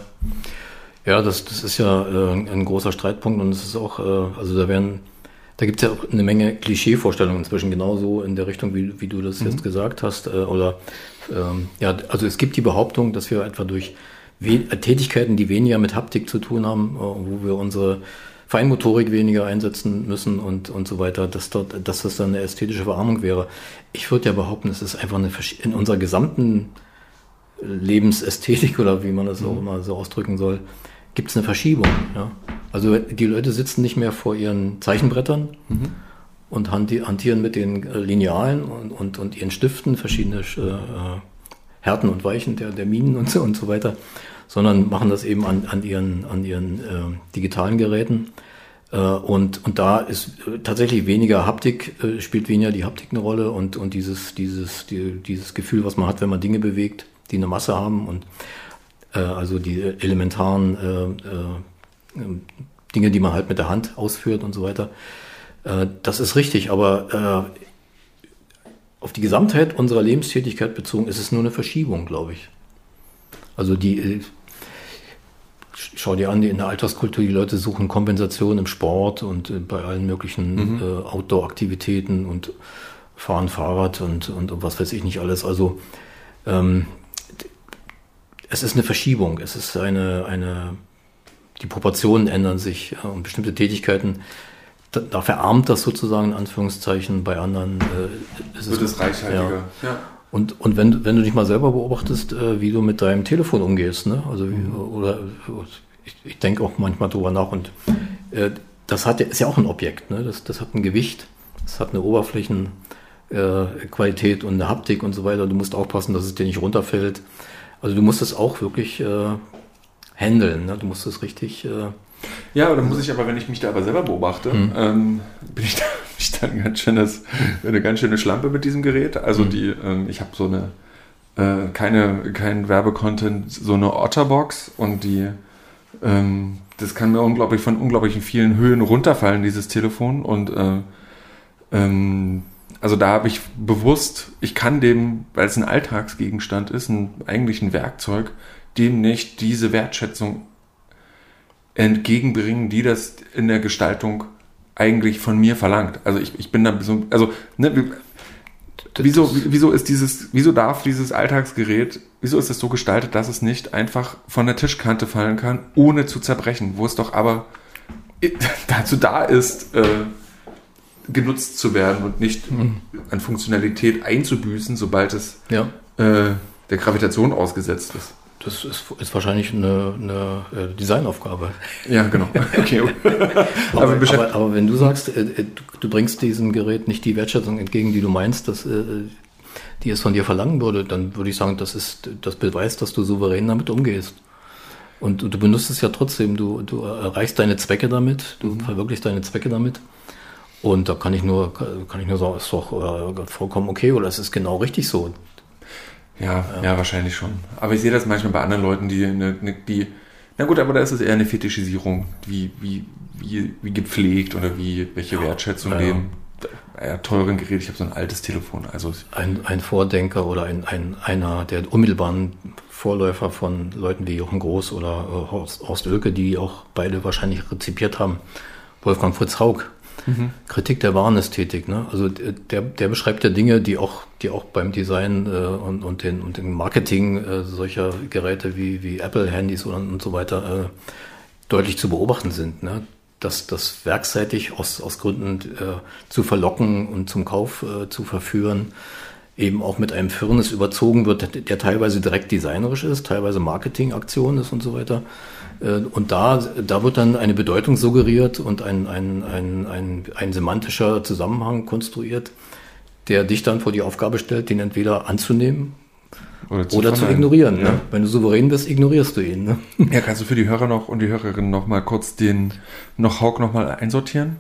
Ja, das, das ist ja äh, ein großer Streitpunkt und es ist auch, äh, also da werden, da gibt es ja auch eine Menge Klischeevorstellungen inzwischen genauso in der Richtung, wie, wie du das jetzt gesagt hast. Äh, oder ähm, ja, also es gibt die Behauptung, dass wir etwa durch we Tätigkeiten, die weniger mit Haptik zu tun haben, äh, wo wir unsere Feinmotorik weniger einsetzen müssen und, und so weiter, dass, dort, dass das dann eine ästhetische Verarmung wäre. Ich würde ja behaupten, es ist einfach eine in unserer gesamten Lebensästhetik oder wie man das auch immer so ausdrücken soll, gibt es eine Verschiebung. Ja? Also die Leute sitzen nicht mehr vor ihren Zeichenbrettern und hanti- hantieren mit den äh, Linealen und, und, und ihren Stiften verschiedene äh, äh, Härten und Weichen der, der Minen und so, und so weiter, sondern machen das eben an, an ihren, an ihren äh, digitalen Geräten. Äh, und, und da ist äh, tatsächlich weniger Haptik, äh, spielt weniger die Haptik eine Rolle und, und dieses, dieses, die, dieses Gefühl, was man hat, wenn man Dinge bewegt, die eine Masse haben und äh, also die elementaren äh, äh, Dinge, die man halt mit der Hand ausführt und so weiter. Äh, das ist richtig, aber äh, auf die Gesamtheit unserer Lebenstätigkeit bezogen ist es nur eine Verschiebung, glaube ich. Also die, äh, sch- schau dir an, in der Alltagskultur, die Leute suchen Kompensation im Sport und bei allen möglichen äh, Outdoor-Aktivitäten und fahren Fahrrad und, und, und was weiß ich nicht alles. Also ähm, es ist eine Verschiebung, es ist eine, eine die Proportionen ändern sich äh, und bestimmte Tätigkeiten, da, da verarmt das sozusagen in Anführungszeichen, bei anderen äh, ist
Wird es
Ja.
reichhaltiger. Ja.
Und, und wenn, du- wenn du dich mal selber beobachtest, äh, wie du mit deinem Telefon umgehst, ne? Also wie, oder ich, ich denke auch manchmal drüber nach und äh, das hat ja, ist ja auch ein Objekt, ne? Das, das hat ein Gewicht, das hat eine Oberflächenqualität äh, und eine Haptik und so weiter. Du musst aufpassen, dass es dir nicht runterfällt. Also du musst es auch wirklich äh, handeln, ne? Du musst es richtig. Äh,
Ja, oder muss ich aber, wenn ich mich da aber selber beobachte, ähm, bin ich da, ich da ein ganz schönes, eine ganz schöne Schlampe mit diesem Gerät. Also die, ähm, ich habe so eine, äh, keine, kein Werbecontent, so eine Otterbox und die, ähm, das kann mir unglaublich von unglaublichen vielen Höhen runterfallen, dieses Telefon. Und äh, ähm, also da habe ich bewusst, ich kann dem, weil es ein Alltagsgegenstand ist, ein, eigentlich ein Werkzeug, dem nicht diese Wertschätzung entgegenbringen, die das in der Gestaltung eigentlich von mir verlangt. Also ich, ich bin da so, also ne, wie- wieso, wieso ist dieses, wieso darf dieses Alltagsgerät, wieso ist es so gestaltet, dass es nicht einfach von der Tischkante fallen kann, ohne zu zerbrechen, wo es doch aber dazu da ist, äh, genutzt zu werden und nicht an Funktionalität einzubüßen, sobald es
ja.
äh, der Gravitation ausgesetzt ist.
Das ist, ist wahrscheinlich eine, eine äh, Designaufgabe.
Ja, genau. Okay.
Aber,
aber,
aber, aber wenn du sagst, äh, äh, du, bringst diesem Gerät nicht die Wertschätzung entgegen, die du meinst, dass, äh, die es von dir verlangen würde, dann würde ich sagen, das ist das beweist, dass du souverän damit umgehst. Und du benutzt es ja trotzdem, du, du erreichst deine Zwecke damit, du verwirklichst deine Zwecke damit. Und da kann ich nur, kann ich nur sagen, ist doch äh, vollkommen okay oder es ist genau richtig so.
Ja, ja, ja, wahrscheinlich schon. Aber ich sehe das manchmal bei anderen Leuten, die, eine, die na gut, aber da ist es eher eine Fetischisierung, wie, wie, wie, wie gepflegt oder wie, welche Wertschätzung ja, dem ja, teuren Gerät. Ich habe so ein altes Telefon. Also
ein, ein Vordenker oder ein, ein, einer der unmittelbaren Vorläufer von Leuten wie Jochen Groß oder äh, Horst, Horst Oelke, die auch beide wahrscheinlich rezipiert haben. Wolfgang Fritz Haug, Mhm. Kritik der Warenästhetik. Ne? Also der, der beschreibt ja Dinge, die auch, die auch beim Design äh, und, und, den, und dem Marketing äh, solcher Geräte wie, wie Apple-Handys und, und so weiter äh, deutlich zu beobachten sind. Ne? Dass das werkseitig aus, aus Gründen äh, zu verlocken und zum Kauf äh, zu verführen, eben auch mit einem Firnis überzogen wird, der teilweise direkt designerisch ist, teilweise Marketingaktion ist und so weiter. Äh, und da, da wird dann eine Bedeutung suggeriert und ein, ein, ein, ein, ein semantischer Zusammenhang konstruiert, der dich dann vor die Aufgabe stellt, den entweder anzunehmen oder zu, oder zu ignorieren. Ja. Ne? Wenn du souverän bist, ignorierst du ihn. Ne?
Ja, kannst du für die Hörer noch und die Hörerinnen noch mal kurz den noch Haug noch mal einsortieren?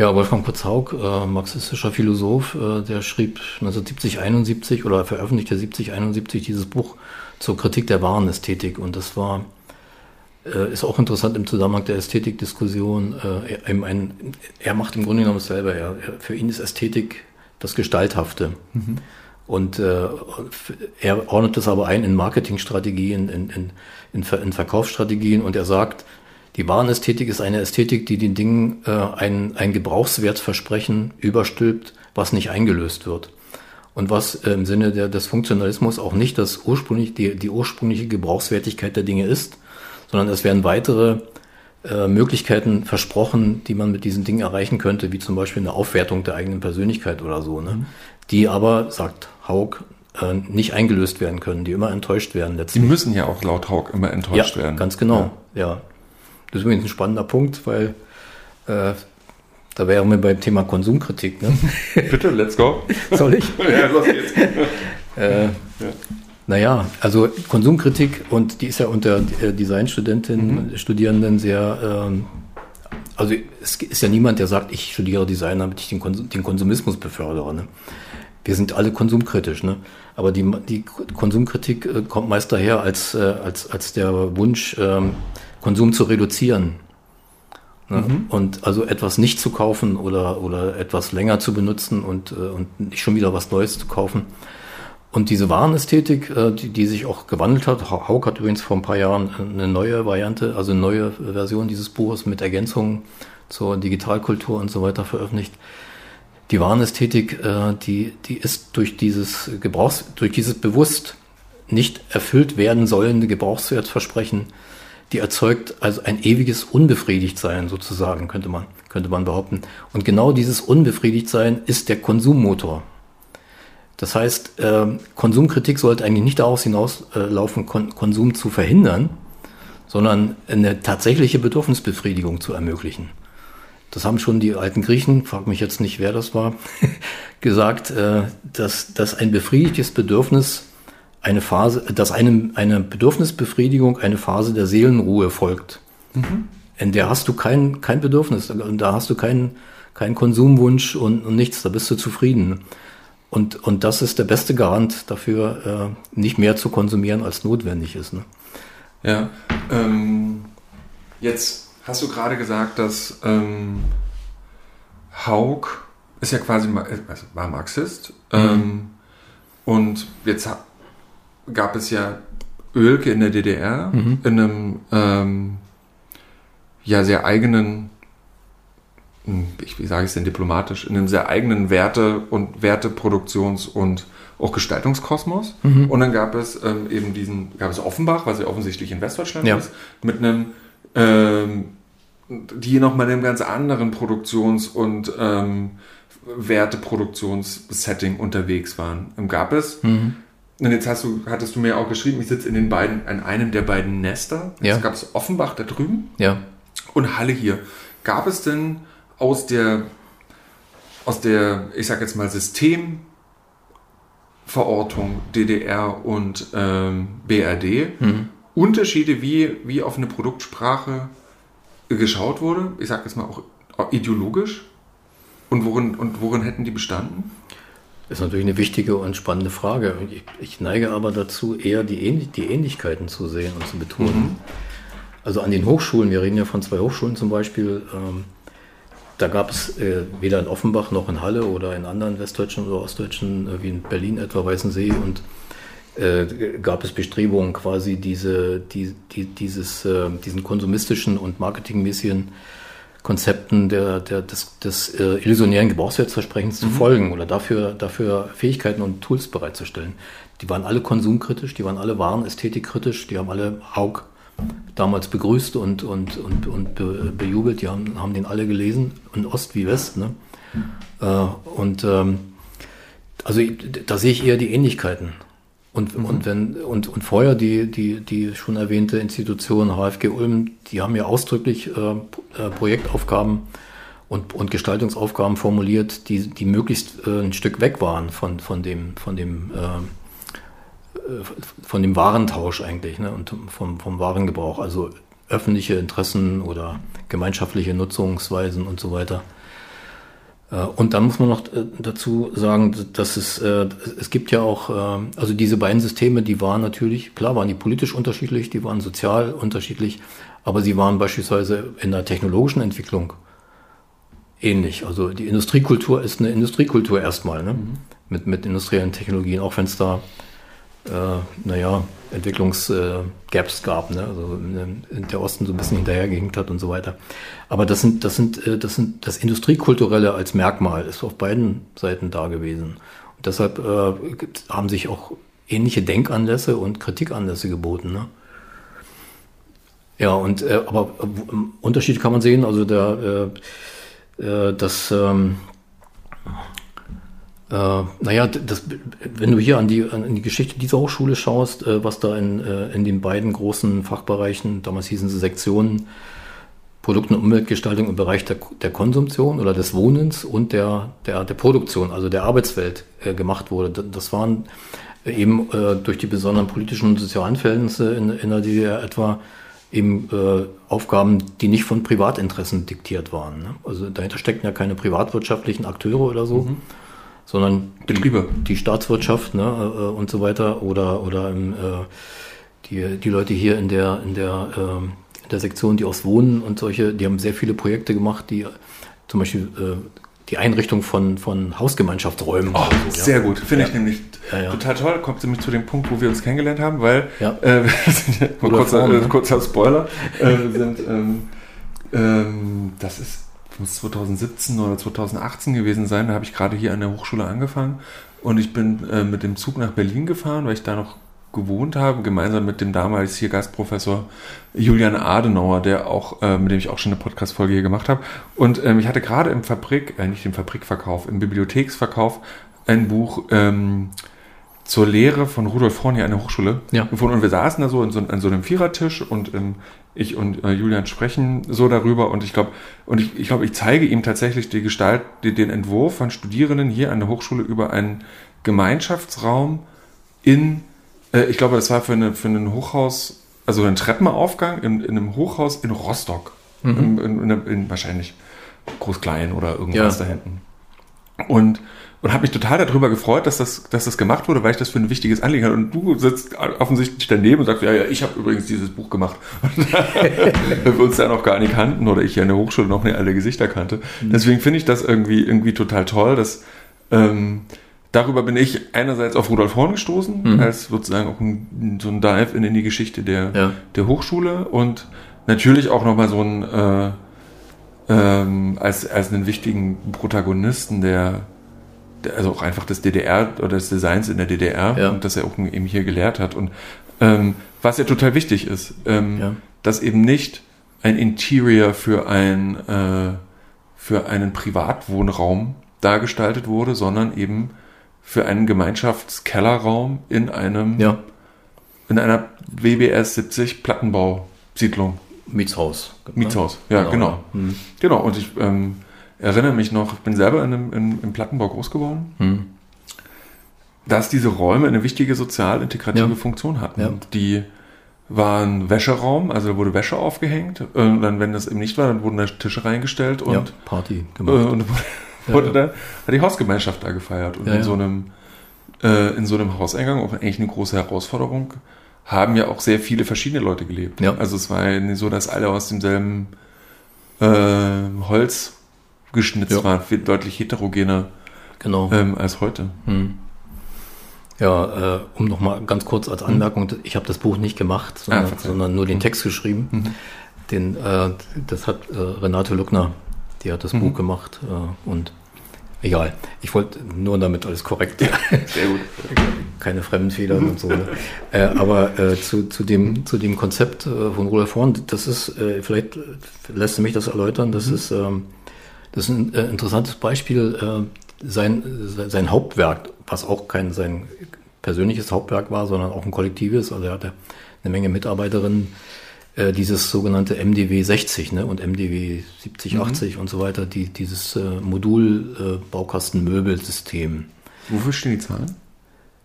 Ja, Wolfgang Kurz Haug, äh, marxistischer Philosoph, äh, der schrieb 1970, 71 oder veröffentlichte 70, 71 dieses Buch zur Kritik der Warenästhetik und das war äh, ist auch interessant im Zusammenhang der Ästhetikdiskussion. Äh, er, ein, er macht im Grunde genommen selber. Er, für ihn ist Ästhetik das Gestalthafte. Mhm. Und äh, er ordnet das aber ein in Marketingstrategien, in, in, in, in Verkaufsstrategien und er sagt, die Warenästhetik ist eine Ästhetik, die den Dingen äh, ein, ein Gebrauchswertversprechen überstülpt, was nicht eingelöst wird. Und was äh, im Sinne der, des Funktionalismus auch nicht das ursprünglich, die, die ursprüngliche Gebrauchswertigkeit der Dinge ist, sondern es werden weitere äh, Möglichkeiten versprochen, die man mit diesen Dingen erreichen könnte, wie zum Beispiel eine Aufwertung der eigenen Persönlichkeit oder so, ne? Mhm. die aber, sagt Haug, äh, nicht eingelöst werden können, die immer enttäuscht werden.
Letztlich. Die müssen ja auch laut Haug immer enttäuscht
ja,
werden.
Ganz genau, ja. ja. Das ist übrigens ein spannender Punkt, weil äh, da wären wir beim Thema Konsumkritik. Ne?
Bitte, let's go.
Soll ich? ja, los geht's. äh, ja. Naja, also Konsumkritik und die ist ja unter äh, Designstudentinnen, mhm. Studierenden sehr, ähm, also es ist ja niemand, der sagt, ich studiere Design, damit ich den, Konsum, den Konsumismus befördere. Ne? Wir sind alle konsumkritisch, ne? aber die, die Konsumkritik äh, kommt meist daher als, äh, als, als der Wunsch, ähm, Konsum zu reduzieren. Ne? Mhm. Und also etwas nicht zu kaufen oder, oder etwas länger zu benutzen und, äh, und nicht schon wieder was Neues zu kaufen. Und diese Warenästhetik, äh, die, die sich auch gewandelt hat, Hauk hat übrigens vor ein paar Jahren eine neue Variante, also eine neue Version dieses Buches mit Ergänzungen zur Digitalkultur und so weiter veröffentlicht. Die Warenästhetik, äh, die, die ist durch dieses Gebrauchs, durch dieses bewusst nicht erfüllt werden sollende Gebrauchswertversprechen, die erzeugt also ein ewiges Unbefriedigtsein sozusagen, könnte man, könnte man behaupten. Und genau dieses Unbefriedigtsein ist der Konsummotor das heißt, äh, Konsumkritik sollte eigentlich nicht daraus hinauslaufen, Kon Konsum zu verhindern, sondern eine tatsächliche Bedürfnisbefriedigung zu ermöglichen. Das haben schon die alten Griechen, frag mich jetzt nicht, wer das war, gesagt, äh, dass, dass ein befriedigtes Bedürfnis eine Phase, dass einem eine Bedürfnisbefriedigung eine Phase der Seelenruhe folgt. Mhm. In der hast du kein, kein Bedürfnis, da hast du keinen keinen Konsumwunsch und, und nichts, da bist du zufrieden. Und, und das ist der beste Garant dafür, äh, nicht mehr zu konsumieren, als notwendig ist. Ne?
Ja, ähm, jetzt hast du gerade gesagt, dass ähm, Haug ist ja quasi, also war Marxist. Mhm. Ähm, und jetzt gab es ja Ölke in der DDR mhm. in einem ähm, ja sehr eigenen ich, wie sage ich es denn diplomatisch, in einem sehr eigenen Werte- und Werteproduktions- und auch Gestaltungskosmos. Mhm. Und dann gab es ähm, eben diesen, gab es Offenbach, was ja offensichtlich in Westdeutschland ja. ist, mit einem, ähm, die nochmal in einem ganz anderen Produktions- und ähm, Werteproduktionssetting unterwegs waren. Gab es, mhm. Und jetzt hast du, hattest du mir auch geschrieben, ich sitze in den beiden, in einem der beiden Nester. Ja. Es gab es Offenbach da drüben
ja.
und Halle hier. Gab es denn aus der, aus der, ich sag jetzt mal, Systemverortung DDR und ähm, BRD mhm. Unterschiede, wie, wie auf eine Produktsprache geschaut wurde? Ich sag jetzt mal auch ideologisch. Und worin, und worin hätten die bestanden?
Das ist natürlich eine wichtige und spannende Frage. Ich, ich neige aber dazu, eher die, Ähn die, Ähnlichkeiten zu sehen und zu betonen. Mhm. Also an den Hochschulen, wir reden ja von zwei Hochschulen zum Beispiel, ähm, da gab es äh, weder in Offenbach noch in Halle oder in anderen westdeutschen oder ostdeutschen, äh, wie in Berlin etwa Weißensee und äh, gab es Bestrebungen, quasi diese, die, die, dieses, äh, diesen konsumistischen und marketingmäßigen Konzepten der, der, des, des äh, illusionären Gebrauchswertversprechens mhm. zu folgen oder dafür, dafür Fähigkeiten und Tools bereitzustellen. Die waren alle konsumkritisch, die waren alle warenästhetikkritisch, die haben alle Haug damals begrüßt und, und, und, und be, bejubelt. Die haben, haben den alle gelesen, in Ost wie West. Ne? Äh, und ähm, also da sehe ich eher die Ähnlichkeiten. Und, mhm. und, wenn, und, und vorher die, die, die schon erwähnte Institution HFG Ulm, die haben ja ausdrücklich äh, äh, Projektaufgaben und, und Gestaltungsaufgaben formuliert, die, die möglichst äh, ein Stück weg waren von, von dem, von dem äh, äh, von dem Warentausch eigentlich ne, und vom, vom Warengebrauch, also öffentliche Interessen oder gemeinschaftliche Nutzungsweisen und so weiter. Äh, und dann muss man noch äh, dazu sagen, dass es, es gibt ja auch, also diese beiden Systeme, die waren natürlich, klar waren die politisch unterschiedlich, die waren sozial unterschiedlich, aber sie waren beispielsweise in der technologischen Entwicklung ähnlich. Also die Industriekultur ist eine Industriekultur erstmal, ne? Mhm. mit, mit industriellen Technologien, auch wenn es da äh, naja, Entwicklungsgaps äh, gab, ne? also in der Osten so ein bisschen hinterhergehinkt hat und so weiter. Aber das sind, das sind, äh, das sind das Industriekulturelle als Merkmal ist auf beiden Seiten da gewesen. Und deshalb äh, haben sich auch ähnliche Denkanlässe und Kritikanlässe geboten. Ne? Ja, und äh, aber äh, Unterschied kann man sehen, also der äh, äh, das ähm, äh, naja, das, wenn du hier an die, an die Geschichte dieser Hochschule schaust, äh, was da in, äh, in den beiden großen Fachbereichen, damals hießen sie Sektionen, Produkt- und Umweltgestaltung im Bereich der, der Konsumtion oder des Wohnens und der, der, der Produktion, also der Arbeitswelt äh, gemacht wurde. Das waren eben äh, durch die besonderen politischen und sozialen Verhältnisse in, in der DDR etwa eben äh, Aufgaben, die nicht von Privatinteressen diktiert waren. Ne? Also dahinter steckten ja keine privatwirtschaftlichen Akteure oder so, mhm sondern Betriebe, die Staatswirtschaft ne, äh, und so weiter oder, oder im, äh, die, die Leute hier in der, in, der, äh, in der Sektion, die aus Wohnen und solche, die haben sehr viele Projekte gemacht, die zum Beispiel äh, die Einrichtung von, von Hausgemeinschaftsräumen.
Oh, so, sehr ja. gut, finde ja. ich nämlich ja, total toll. Kommt nämlich zu dem Punkt, wo wir uns kennengelernt haben, weil äh, kurzer, äh, kurzer Spoiler, äh, sind, ähm, ähm, das ist muss 2017 oder 2018 gewesen sein. Da habe ich gerade hier an der Hochschule angefangen und ich bin äh, mit dem Zug nach Berlin gefahren, weil ich da noch gewohnt habe, gemeinsam mit dem damals hier Gastprofessor Julian Adenauer, der auch, äh, mit dem ich auch schon eine Podcast-Folge hier gemacht habe. Und ähm, ich hatte gerade im Fabrik, äh, nicht im Fabrikverkauf, im Bibliotheksverkauf ein Buch ähm, zur Lehre von Rudolf Horn hier an der Hochschule ja. gefunden. Und wir saßen da so, an so einem Vierertisch und ähm, ich und äh, Julian sprechen so darüber und ich glaube, und ich, ich glaube, ich zeige ihm tatsächlich die Gestalt, die, den Entwurf von Studierenden hier an der Hochschule über einen Gemeinschaftsraum in, äh, ich glaube, das war für, eine, für ein Hochhaus, also einen Treppenaufgang in, in einem Hochhaus in Rostock. Mhm. In, in, in, wahrscheinlich Groß-Klein oder irgendwas ja. da hinten. Und und habe mich total darüber gefreut, dass das, dass das gemacht wurde, weil ich das für ein wichtiges Anliegen hatte. Und du sitzt offensichtlich daneben und sagst, ja, ja, ich habe übrigens dieses Buch gemacht. weil wir uns ja noch gar nicht kannten oder ich ja in der Hochschule noch nicht alle Gesichter kannte. Mhm. Deswegen finde ich das irgendwie, irgendwie total toll, dass ähm, darüber bin ich einerseits auf Rudolf Horn gestoßen, mhm. als sozusagen auch ein, so ein Dive in, in die Geschichte der, ja. der Hochschule und natürlich auch nochmal so ein äh, ähm, als, als einen wichtigen Protagonisten der also auch einfach des DDR oder des Designs in der DDR ja. und dass er auch eben hier gelehrt hat. Und ähm, was ja total wichtig ist, ähm, ja. dass eben nicht ein Interior für ein äh, für einen Privatwohnraum dargestaltet wurde, sondern eben für einen Gemeinschaftskellerraum in einem ja. in einer WBS 70 Plattenbausiedlung.
Mietshaus.
Mietshaus, ja, genau. Genau, mhm. genau. und ich ähm, erinnere mich noch, ich bin selber in einem, in, im Plattenbau groß geworden, hm. dass diese Räume eine wichtige sozial integrative ja. Funktion hatten. Ja. Die waren Wäscheraum, also da wurde Wäsche aufgehängt. Und dann, wenn das eben nicht war, dann wurden da Tische reingestellt und
ja, Party gemacht.
und Ja, wurde da, hat die Hausgemeinschaft da gefeiert. Und in so einem, äh, in so einem Hauseingang, auch eigentlich eine große Herausforderung, haben ja auch sehr viele verschiedene Leute gelebt.
Ja.
Also es war ja nicht so, dass alle aus demselben äh, Holz geschnitzt
Ja.
viel deutlich heterogener
Genau.
ähm, als heute.
Hm. Ja, äh, um nochmal ganz kurz als Anmerkung, ich habe das Buch nicht gemacht, sondern,
Ah,
sondern nur den Text geschrieben. Den, äh, das hat äh, Renate Lückner, die hat das Buch gemacht äh, und egal. Ich wollte nur damit alles korrekt,
Sehr gut.
keine Fremdenfehler und so. Ne? Äh, aber äh, zu, zu, dem, zu dem Konzept äh, von Rudolf Horn, das ist, äh, vielleicht äh, lässt du mich das erläutern, das ist, ähm, das ist ein äh, interessantes Beispiel. Äh, sein, sein Hauptwerk, was auch kein sein persönliches Hauptwerk war, sondern auch ein kollektives, also er hatte eine Menge Mitarbeiterinnen, äh, dieses sogenannte MDW 60 ne, und MDW 70, 80 und so weiter, die, dieses äh, Modul-Baukasten-Möbelsystem.
Wofür stehen die Zahlen?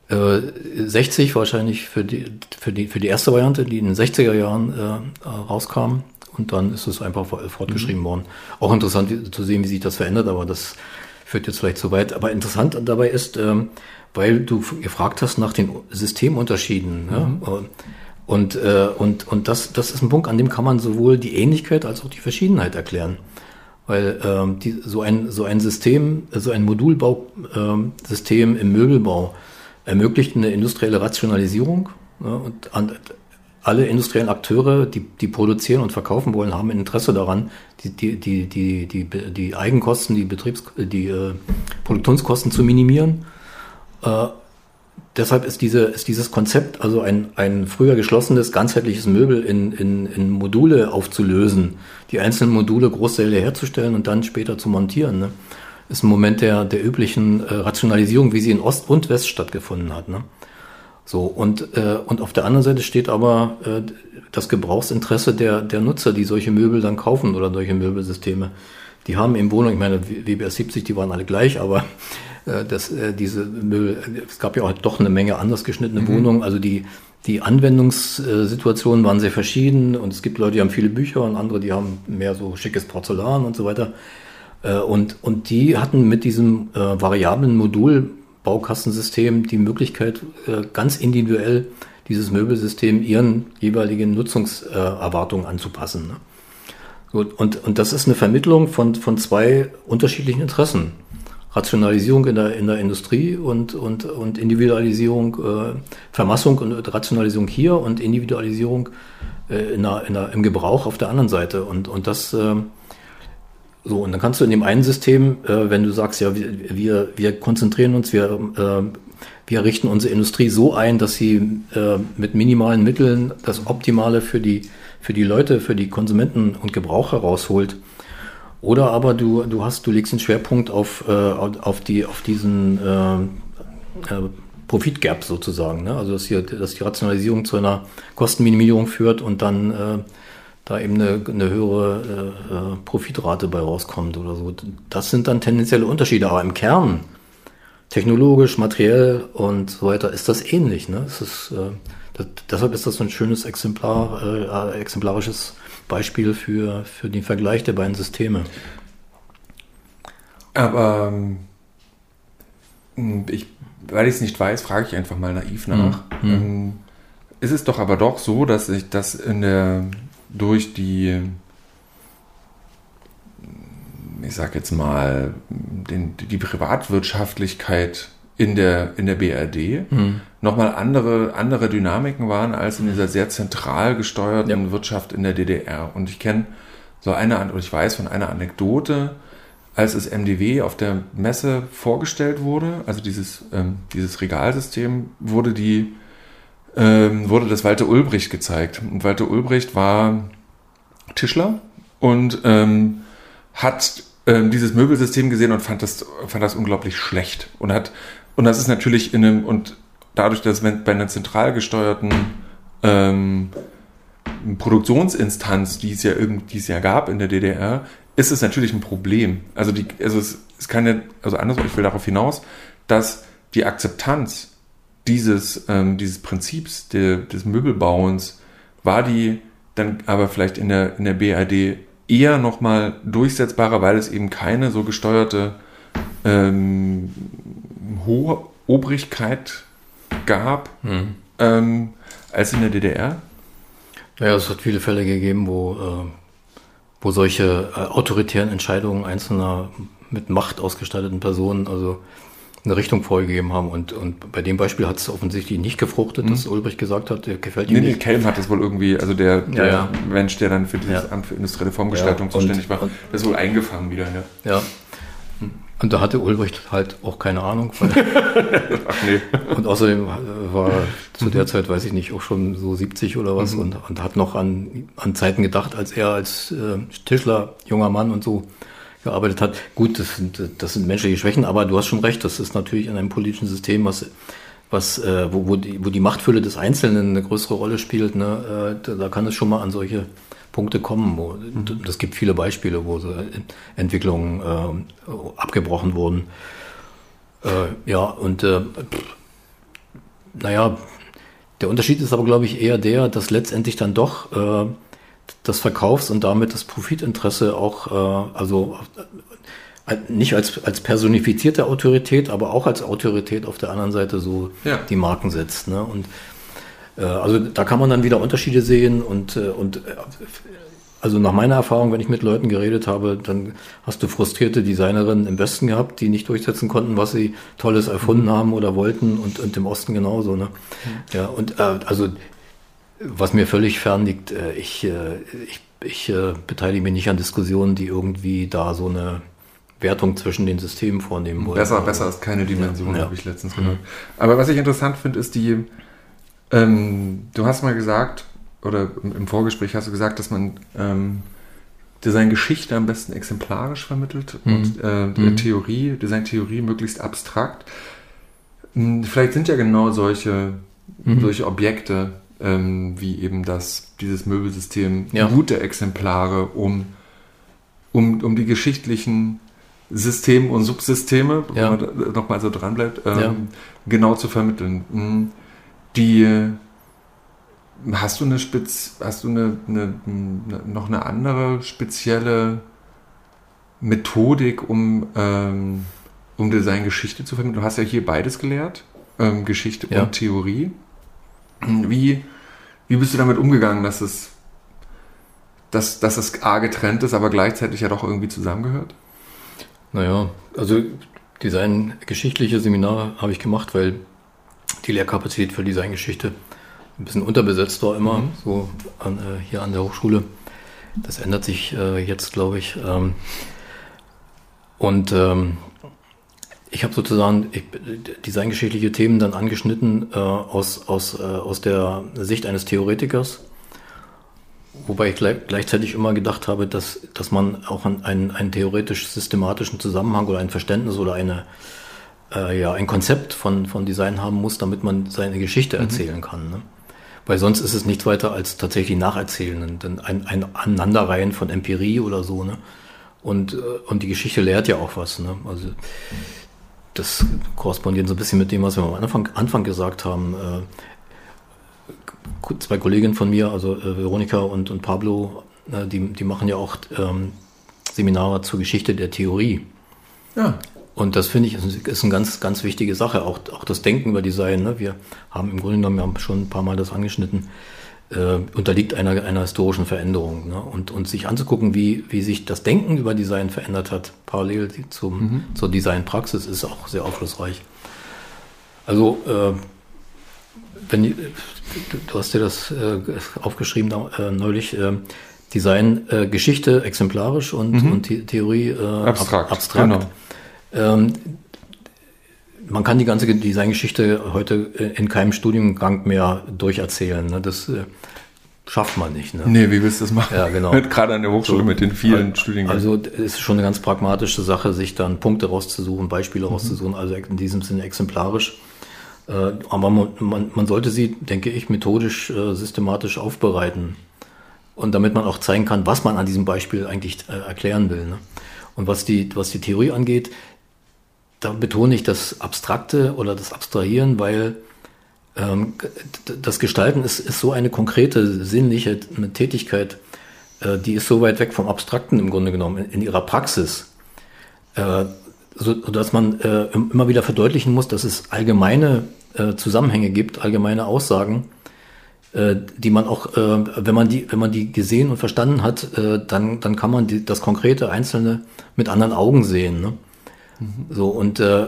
Äh, 60 wahrscheinlich für die, für, die, für die erste Variante, die in den 60er Jahren äh, rauskam. Und dann ist es einfach fortgeschrieben worden. Auch interessant wie- zu sehen, wie sich das verändert, aber das führt jetzt vielleicht zu weit. Aber interessant dabei ist, ähm, weil du gefragt hast nach den Systemunterschieden. Ne? Und, äh, und, und das, das ist ein Punkt, an dem kann man sowohl die Ähnlichkeit als auch die Verschiedenheit erklären. Weil ähm, die, so, ein, so ein System, so ein Modulbausystem ähm, im Möbelbau ermöglicht eine industrielle Rationalisierung. Ne, und an, alle industriellen Akteure, die, die produzieren und verkaufen wollen, haben ein Interesse daran, die, die, die, die, die, die Eigenkosten, die Betriebs, die äh, Produktionskosten zu minimieren. Äh, deshalb ist, diese, ist dieses Konzept, also ein, ein früher geschlossenes, ganzheitliches Möbel in, in, in Module aufzulösen, die einzelnen Module Großteile herzustellen und dann später zu montieren, ne, ist ein Moment der, der üblichen äh, Rationalisierung, wie sie in Ost und West stattgefunden hat. Ne. So, und, äh, und auf der anderen Seite steht aber äh, das Gebrauchsinteresse der, der Nutzer, die solche Möbel dann kaufen oder solche Möbelsysteme. Die haben im Wohnung, ich meine, WBS 70, die waren alle gleich, aber äh, das, äh, diese Möbel, es gab ja auch doch eine Menge anders geschnittene Wohnungen, also die, die Anwendungssituationen waren sehr verschieden und es gibt Leute, die haben viele Bücher und andere, die haben mehr so schickes Porzellan und so weiter. Äh, und, und die hatten mit diesem äh, variablen Modulbaukastensystem die Möglichkeit, äh, ganz individuell dieses Möbelsystem ihren jeweiligen Nutzungserwartungen anzupassen. Ne? Gut, und, und das ist eine Vermittlung von, von zwei unterschiedlichen Interessen. Rationalisierung in der, in der Industrie und, und, und Individualisierung, äh, Vermassung und Rationalisierung hier und Individualisierung äh, in der, in der, im Gebrauch auf der anderen Seite. Und, und das, äh, so, und dann kannst du in dem einen System, äh, wenn du sagst, ja, wir, wir, wir konzentrieren uns, wir, äh, wir richten unsere Industrie so ein, dass sie äh, mit minimalen Mitteln das Optimale für die, für die Leute, für die Konsumenten und Gebraucher rausholt. Oder aber du, du hast, du legst den Schwerpunkt auf, äh, auf, die, auf diesen äh, äh, Profit Gap sozusagen. Ne? Also dass, hier, dass die Rationalisierung zu einer Kostenminimierung führt und dann da eben eine, eine höhere äh, äh, Profitrate bei rauskommt oder so. Das sind dann tendenzielle Unterschiede, aber im Kern, technologisch, materiell und so weiter, ist das ähnlich. Ne? Es ist, äh, das, deshalb ist das so ein schönes Exemplar, äh, exemplarisches Beispiel für, für den Vergleich der beiden Systeme.
Aber ähm, ich, weil ich es nicht weiß, frage ich einfach mal naiv nach.
Mhm.
Ähm, ist es doch aber doch so, dass sich das in der durch die ich sag jetzt mal den, die Privatwirtschaftlichkeit in der in der BRD
Mhm.
nochmal andere andere Dynamiken waren als in dieser sehr zentral gesteuerten
Ja.
Wirtschaft in der DDR. Und ich kenne so eine oder ich weiß von einer Anekdote, als das MDW auf der Messe vorgestellt wurde, also dieses, ähm, dieses Regalsystem, wurde die, ähm, wurde das Walter Ulbricht gezeigt. Und Walter Ulbricht war Tischler und ähm, hat ähm, dieses Möbelsystem gesehen und fand das, fand das unglaublich schlecht. Und hat, und das ist natürlich in einem, und dadurch, dass bei einer zentral gesteuerten ähm, Produktionsinstanz, die es ja irgend, die es ja gab in der DDR, ist es natürlich ein Problem. Also die, also es, es kann ja, also andersrum, ich will darauf hinaus, dass die Akzeptanz dieses, ähm, dieses Prinzips der, des Möbelbauens war die dann aber vielleicht in der, in der BRD eher nochmal durchsetzbarer, weil es eben keine so gesteuerte ähm, hohe Obrigkeit gab
Mhm.
ähm, als in der DDR?
Ja, es hat viele Fälle gegeben, wo, äh, wo solche äh, autoritären Entscheidungen einzelner mit Macht ausgestatteten Personen also eine Richtung vorgegeben haben. Und, und bei dem Beispiel hat es offensichtlich nicht gefruchtet, dass Ulbricht gesagt hat, der gefällt ihm
Nee, nee,
nicht.
Kelm hat das wohl irgendwie, also der, der
ja.
Mensch, der dann für dieses
Ja.
Amt für industrielle Formgestaltung
Ja,
zuständig war, das ist wohl eingefangen wieder, ja.
Ja. Und da hatte Ulbricht halt auch keine Ahnung. Weil,
Ach nee.
und außerdem war zu der Zeit, weiß ich nicht, auch schon so 70 oder was und, und hat noch an, an Zeiten gedacht, als er als äh, Tischler, junger Mann und so gearbeitet hat. Gut, das sind, das sind menschliche Schwächen, aber du hast schon recht, das ist natürlich in einem politischen System, was, was, äh, wo, wo, die, wo die Machtfülle des Einzelnen eine größere Rolle spielt, ne, äh, da, kann es schon mal an solche Punkte kommen. Wo, Das gibt viele Beispiele, wo so Entwicklungen äh, abgebrochen wurden. Äh, ja, und äh, naja, der Unterschied ist aber, glaube ich, eher der, dass letztendlich dann doch äh, das Verkaufs- und damit das Profitinteresse auch, äh, also äh, nicht als, als personifizierte Autorität, aber auch als Autorität auf der anderen Seite so
Ja.
die Marken setzt. Ne? Und äh, also da kann man dann wieder Unterschiede sehen und, äh, und äh, also nach meiner Erfahrung, wenn ich mit Leuten geredet habe, dann hast du frustrierte Designerinnen im Westen gehabt, die nicht durchsetzen konnten, was sie Tolles erfunden haben oder wollten und, und im Osten genauso. Ne? Ja, und äh, also was mir völlig fern liegt, äh, ich, äh, ich, ich äh, beteilige mich nicht an Diskussionen, die irgendwie da so eine Wertung zwischen den Systemen vornehmen wollen.
Besser, besser ist keine Dimension,
Ja. Mhm.
habe ich letztens gehört. Aber was ich interessant finde, ist die, ähm, du hast mal gesagt, oder im Vorgespräch hast du gesagt, dass man ähm, Designgeschichte am besten exemplarisch vermittelt und äh,
Mhm.
Theorie, Designtheorie möglichst abstrakt. Hm, Vielleicht sind ja genau solche,
Mhm.
solche Objekte, ähm, wie eben das, dieses Möbelsystem,
Ja.
gute Exemplare, um, um, um die geschichtlichen Systeme und Subsysteme,
Ja.
wenn man nochmal so dran bleibt, ähm,
Ja.
genau zu vermitteln. Hm, Die hast du eine Spitz, hast du eine, eine, eine noch eine andere spezielle Methodik, um, ähm, um Designgeschichte zu vermitteln? Du hast ja hier beides gelehrt, ähm, Geschichte
Ja.
und Theorie. Wie, wie bist du damit umgegangen, dass es, dass, dass es A getrennt ist, aber gleichzeitig ja doch irgendwie zusammengehört?
Naja, also Designgeschichtliche Seminare habe ich gemacht, weil die Lehrkapazität für Designgeschichte ein bisschen unterbesetzt war immer,
Mhm.
so an, äh, hier an der Hochschule. Das ändert sich äh, jetzt, glaube ich. Ähm, und ähm, ich habe sozusagen ich, designgeschichtliche Themen dann angeschnitten äh, aus, aus, äh, aus der Sicht eines Theoretikers. Wobei ich gleich, gleichzeitig immer gedacht habe, dass, dass man auch einen, einen, theoretisch-systematischen Zusammenhang oder ein Verständnis oder eine, äh, ja, ein Konzept von, von Design haben muss, damit man seine Geschichte erzählen kann. Ne? Weil sonst ist es nichts weiter als tatsächlich Nacherzählen, denn ein, ein Aneinanderreihen von Empirie oder so. Ne? Und, äh, und die Geschichte lehrt ja auch was. Ne? Also das korrespondiert so ein bisschen mit dem, was wir am Anfang, Anfang gesagt haben. Äh, zwei Kolleginnen von mir, also äh, Veronika und, und Pablo, äh, die, die machen ja auch ähm, Seminare zur Geschichte der Theorie.
Ja.
Und das finde ich ist, ist eine ganz, ganz wichtige Sache. Auch, auch das Denken über Design. Ne? Wir haben im Grunde genommen wir haben schon ein paar Mal das angeschnitten, äh, unterliegt einer, einer historischen Veränderung. Ne? Und, und sich anzugucken, wie, wie sich das Denken über Design verändert hat, parallel zum, zur Designpraxis, ist auch sehr aufschlussreich. Also, äh, wenn, du, du hast dir das äh, aufgeschrieben da, äh, neulich, äh, Design, äh, Geschichte exemplarisch und, und The Theorie
Abstrakt,
Ab abstrakt.
genau.
Ähm, man kann die ganze Designgeschichte heute in keinem Studiengang mehr durcherzählen. Ne? Das äh, schafft man nicht. Ne?
Nee, wie willst du das machen?
Ja, genau.
Gerade an der Hochschule mit den vielen Studiengängen.
Also es ist schon eine ganz pragmatische Sache, sich dann Punkte rauszusuchen, Beispiele rauszusuchen, also in diesem Sinne exemplarisch. Äh, aber man, man, man sollte sie, denke ich, methodisch, äh, systematisch aufbereiten. Und damit man auch zeigen kann, was man an diesem Beispiel eigentlich äh, erklären will. Ne? Und was die, was die Theorie angeht, da betone ich das Abstrakte oder das Abstrahieren, weil ähm, das Gestalten ist, ist so eine konkrete, sinnliche Tätigkeit, äh, die ist so weit weg vom Abstrakten im Grunde genommen in, in ihrer Praxis. Äh, so, man äh, immer wieder verdeutlichen muss, dass es allgemeine äh, Zusammenhänge gibt, allgemeine Aussagen, äh, die man auch, äh, wenn man die, wenn man die gesehen und verstanden hat, dann, dann kann man die, das konkrete Einzelne mit anderen Augen sehen. Ne? So und äh,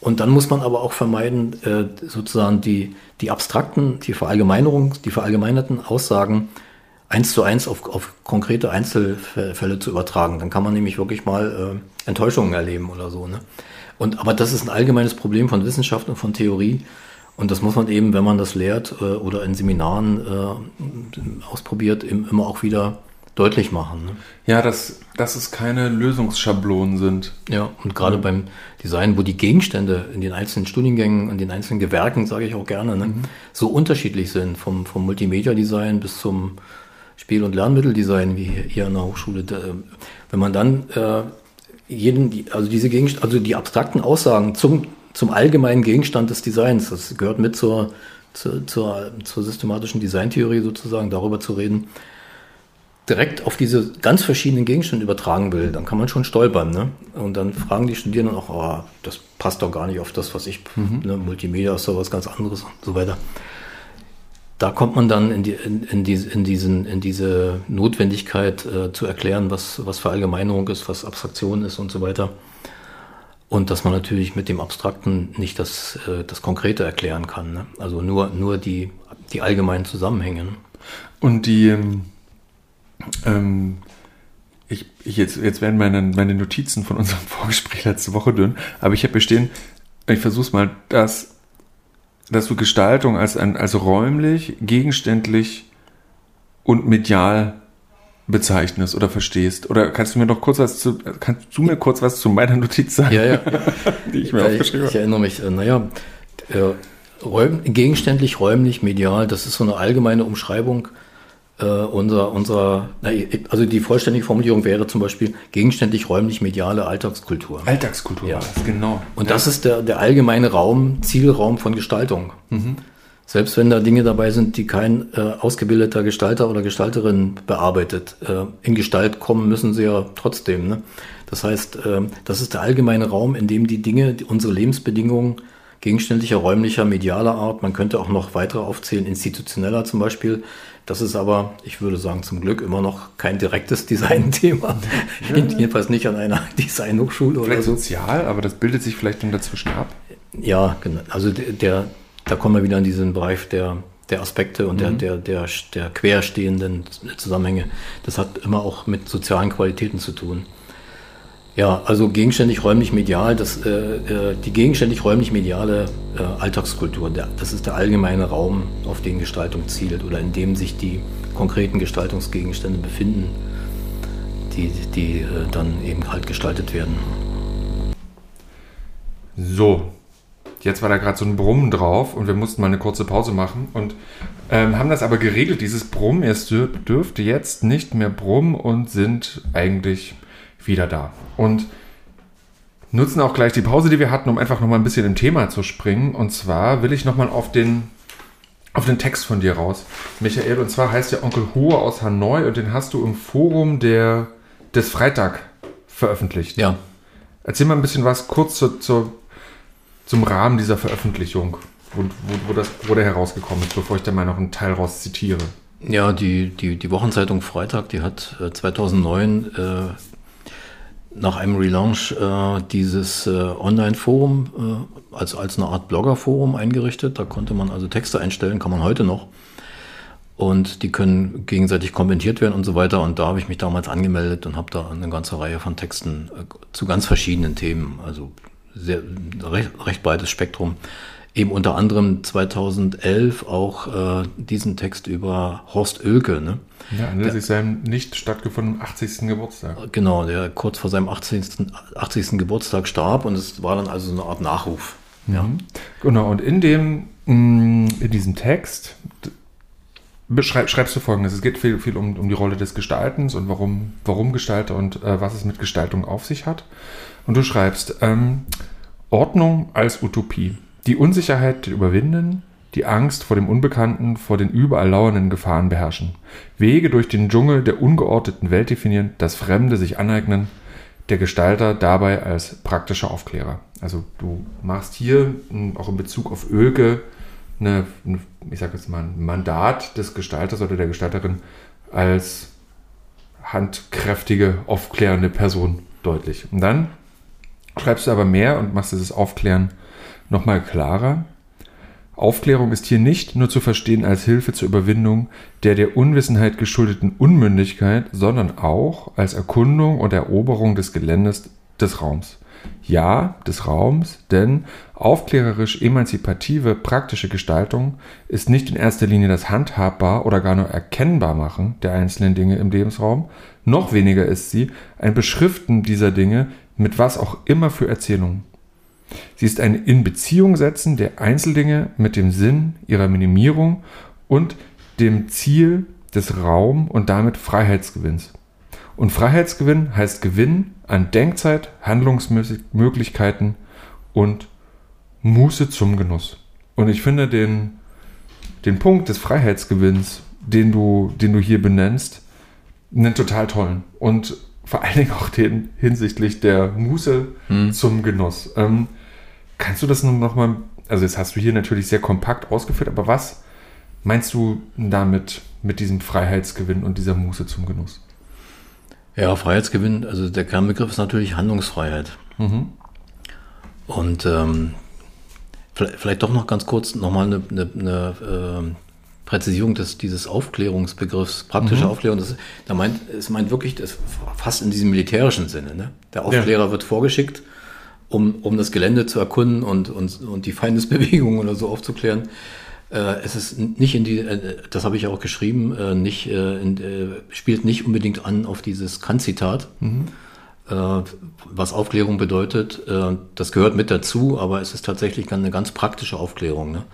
und dann muss man aber auch vermeiden, äh, sozusagen die, die abstrakten, die Verallgemeinerung, die verallgemeinerten Aussagen eins zu eins auf, auf konkrete Einzelfälle zu übertragen. Dann kann man nämlich wirklich mal äh, Enttäuschungen erleben oder so. Ne? Und, aber das ist ein allgemeines Problem von Wissenschaft und von Theorie. Und das muss man eben, wenn man das lehrt äh, oder in Seminaren äh, ausprobiert, eben immer auch wieder deutlich machen. Ne?
Ja, dass, dass es keine Lösungsschablonen sind.
Ja, und gerade mhm. beim Design, wo die Gegenstände in den einzelnen Studiengängen, in den einzelnen Gewerken, sage ich auch gerne, ne, mhm. so unterschiedlich sind, vom, vom Multimedia-Design bis zum Spiel- und Lernmitteldesign, wie hier an der Hochschule. Da, wenn man dann äh, jeden, also diese Gegenstände, also die abstrakten Aussagen zum, zum allgemeinen Gegenstand des Designs, das gehört mit zur, zur, zur, zur systematischen Designtheorie sozusagen, darüber zu reden, direkt auf diese ganz verschiedenen Gegenstände übertragen will, dann kann man schon stolpern. Ne? Und dann fragen die Studierenden auch, oh, das passt doch gar nicht auf das, was ich, mhm. ne, Multimedia ist doch was ganz anderes und so weiter. Da kommt man dann in, die, in, in, die, in, diesen, in diese Notwendigkeit äh, zu erklären, was, was Verallgemeinerung ist, was Abstraktion ist und so weiter. Und dass man natürlich mit dem Abstrakten nicht das, äh, das Konkrete erklären kann. Ne? Also nur, nur die, die allgemeinen Zusammenhänge. Ne?
Und die, ähm, ähm, ich, ich jetzt, jetzt werden meine, meine Notizen von unserem Vorgespräch letzte Woche dünn, aber ich habe bestehen, ich versuche es mal, dass, dass du Gestaltung als, als räumlich, gegenständlich und medial bezeichnest oder verstehst. Oder kannst du mir noch kurz was zu, kannst du mir kurz was zu meiner Notiz sagen?
Ja, ja. die ich mir ja, aufgeschrieben habe. Ich erinnere mich, äh, naja, äh, räum, gegenständlich, räumlich, medial, das ist so eine allgemeine Umschreibung äh, unser, unser, also die vollständige Formulierung wäre zum Beispiel gegenständlich räumlich mediale Alltagskultur.
Alltagskultur,
ja. genau. Und ja. das ist der, der allgemeine Raum, Zielraum von Gestaltung. Mhm. Selbst wenn da Dinge dabei sind, die kein äh, ausgebildeter Gestalter oder Gestalterin bearbeitet, äh, in Gestalt kommen müssen sie ja trotzdem. Ne? Das heißt, äh, das ist der allgemeine Raum, in dem die Dinge, die, unsere Lebensbedingungen gegenständlicher, räumlicher, medialer Art, man könnte auch noch weitere aufzählen, institutioneller zum Beispiel, das ist aber, ich würde sagen, zum Glück immer noch kein direktes Designthema. Ja. Jedenfalls nicht an einer Designhochschule
oder so. sozial, aber das bildet sich vielleicht dann dazwischen ab.
Ja, genau. Also der, da kommen wir wieder in diesen Bereich der, der Aspekte und mhm. der, der, der, der querstehenden Zusammenhänge. Das hat immer auch mit sozialen Qualitäten zu tun. Ja, also gegenständig räumlich medial, das, äh, äh, die gegenständig räumlich mediale äh, Alltagskultur, der, das ist der allgemeine Raum, auf den Gestaltung zielt oder in dem sich die konkreten Gestaltungsgegenstände befinden, die, die äh, dann eben halt gestaltet werden.
So, jetzt war da gerade so ein Brummen drauf und wir mussten mal eine kurze Pause machen und ähm, haben das aber geregelt, dieses Brummen, es dürfte jetzt nicht mehr brummen und sind eigentlich wieder da. Und nutzen auch gleich die Pause, die wir hatten, um einfach nochmal ein bisschen im Thema zu springen. Und zwar will ich nochmal auf den, auf den Text von dir raus, Michael. Und zwar heißt der Onkel Hohe aus Hanoi und den hast du im Forum der, des Freitag veröffentlicht.
Ja.
Erzähl mal ein bisschen was kurz zu, zu, zum Rahmen dieser Veröffentlichung, wo, wo, wo, das, wo der herausgekommen ist, bevor ich da mal noch einen Teil raus zitiere.
Ja, die, die, die Wochenzeitung Freitag, die hat 2009 äh, nach einem Relaunch äh, dieses äh, Online-Forum äh, als, als eine Art Blogger-Forum eingerichtet. Da konnte man also Texte einstellen, kann man heute noch. Und die können gegenseitig kommentiert werden und so weiter. Und da habe ich mich damals angemeldet und habe da eine ganze Reihe von Texten äh, zu ganz verschiedenen Themen, also sehr, recht, recht breites Spektrum eben unter anderem 2011 auch äh, diesen Text über Horst Oelke. Ne?
Ja, anlässlich seinem nicht stattgefundenen 80. Geburtstag.
Genau, der kurz vor seinem 80. 80. Geburtstag starb und es war dann also so eine Art Nachruf.
Mhm. Ja. Genau, und in dem, mm, in diesem Text beschreib, schreibst du folgendes: Es geht viel, viel um, um die Rolle des Gestaltens und warum, warum Gestalter und äh, was es mit Gestaltung auf sich hat. Und du schreibst, ähm, Ordnung als Utopie. Die Unsicherheit überwinden, die Angst vor dem Unbekannten, vor den überall lauernden Gefahren beherrschen. Wege durch den Dschungel der ungeordneten Welt definieren, das Fremde sich aneignen, der Gestalter dabei als praktischer Aufklärer. Also du machst hier auch in Bezug auf Ölke eine, ich sage jetzt mal, ein Mandat des Gestalters oder der Gestalterin als handkräftige, aufklärende Person deutlich. Und dann schreibst du aber mehr und machst dieses Aufklären nochmal klarer. Aufklärung ist hier nicht nur zu verstehen als Hilfe zur Überwindung der der Unwissenheit geschuldeten Unmündigkeit, sondern auch als Erkundung und Eroberung des Geländes des Raums. Ja, des Raums, denn aufklärerisch emanzipative praktische Gestaltung ist nicht in erster Linie das Handhabbar oder gar nur erkennbar machen der einzelnen Dinge im Lebensraum, noch weniger ist sie ein Beschriften dieser Dinge mit was auch immer für Erzählungen. Sie ist ein Inbeziehung-Setzen der Einzeldinge mit dem Sinn ihrer Minimierung und dem Ziel des Raum- und damit Freiheitsgewinns. Und Freiheitsgewinn heißt Gewinn an Denkzeit, Handlungsmöglichkeiten und Muße zum Genuss. Und ich finde den, den Punkt des Freiheitsgewinns, den du, den du hier benennst, einen total tollen. Und vor allen Dingen auch den hinsichtlich der Muße hm. zum Genuss. Ähm, kannst du das nochmal, also jetzt hast du hier natürlich sehr kompakt ausgeführt, aber was meinst du damit mit diesem Freiheitsgewinn und dieser Muße zum Genuss?
Ja, Freiheitsgewinn, also der Kernbegriff ist natürlich Handlungsfreiheit. Mhm. Und ähm, vielleicht, vielleicht, doch noch ganz kurz nochmal eine, eine, eine äh, Präzisierung des, dieses Aufklärungsbegriffs, praktische mhm. Aufklärung, das, da meint, es meint wirklich das fast in diesem militärischen Sinne. Ne? Der Aufklärer ja. wird vorgeschickt, um, um das Gelände zu erkunden und, und, und die Feindesbewegungen oder so aufzuklären. Äh, es ist nicht in die, äh, das habe ich auch geschrieben, äh, nicht, äh, in, äh, spielt nicht unbedingt an auf dieses Kant-Zitat. Mhm. Äh, was Aufklärung bedeutet, das gehört mit dazu, aber es ist tatsächlich eine ganz praktische Aufklärung. Ne?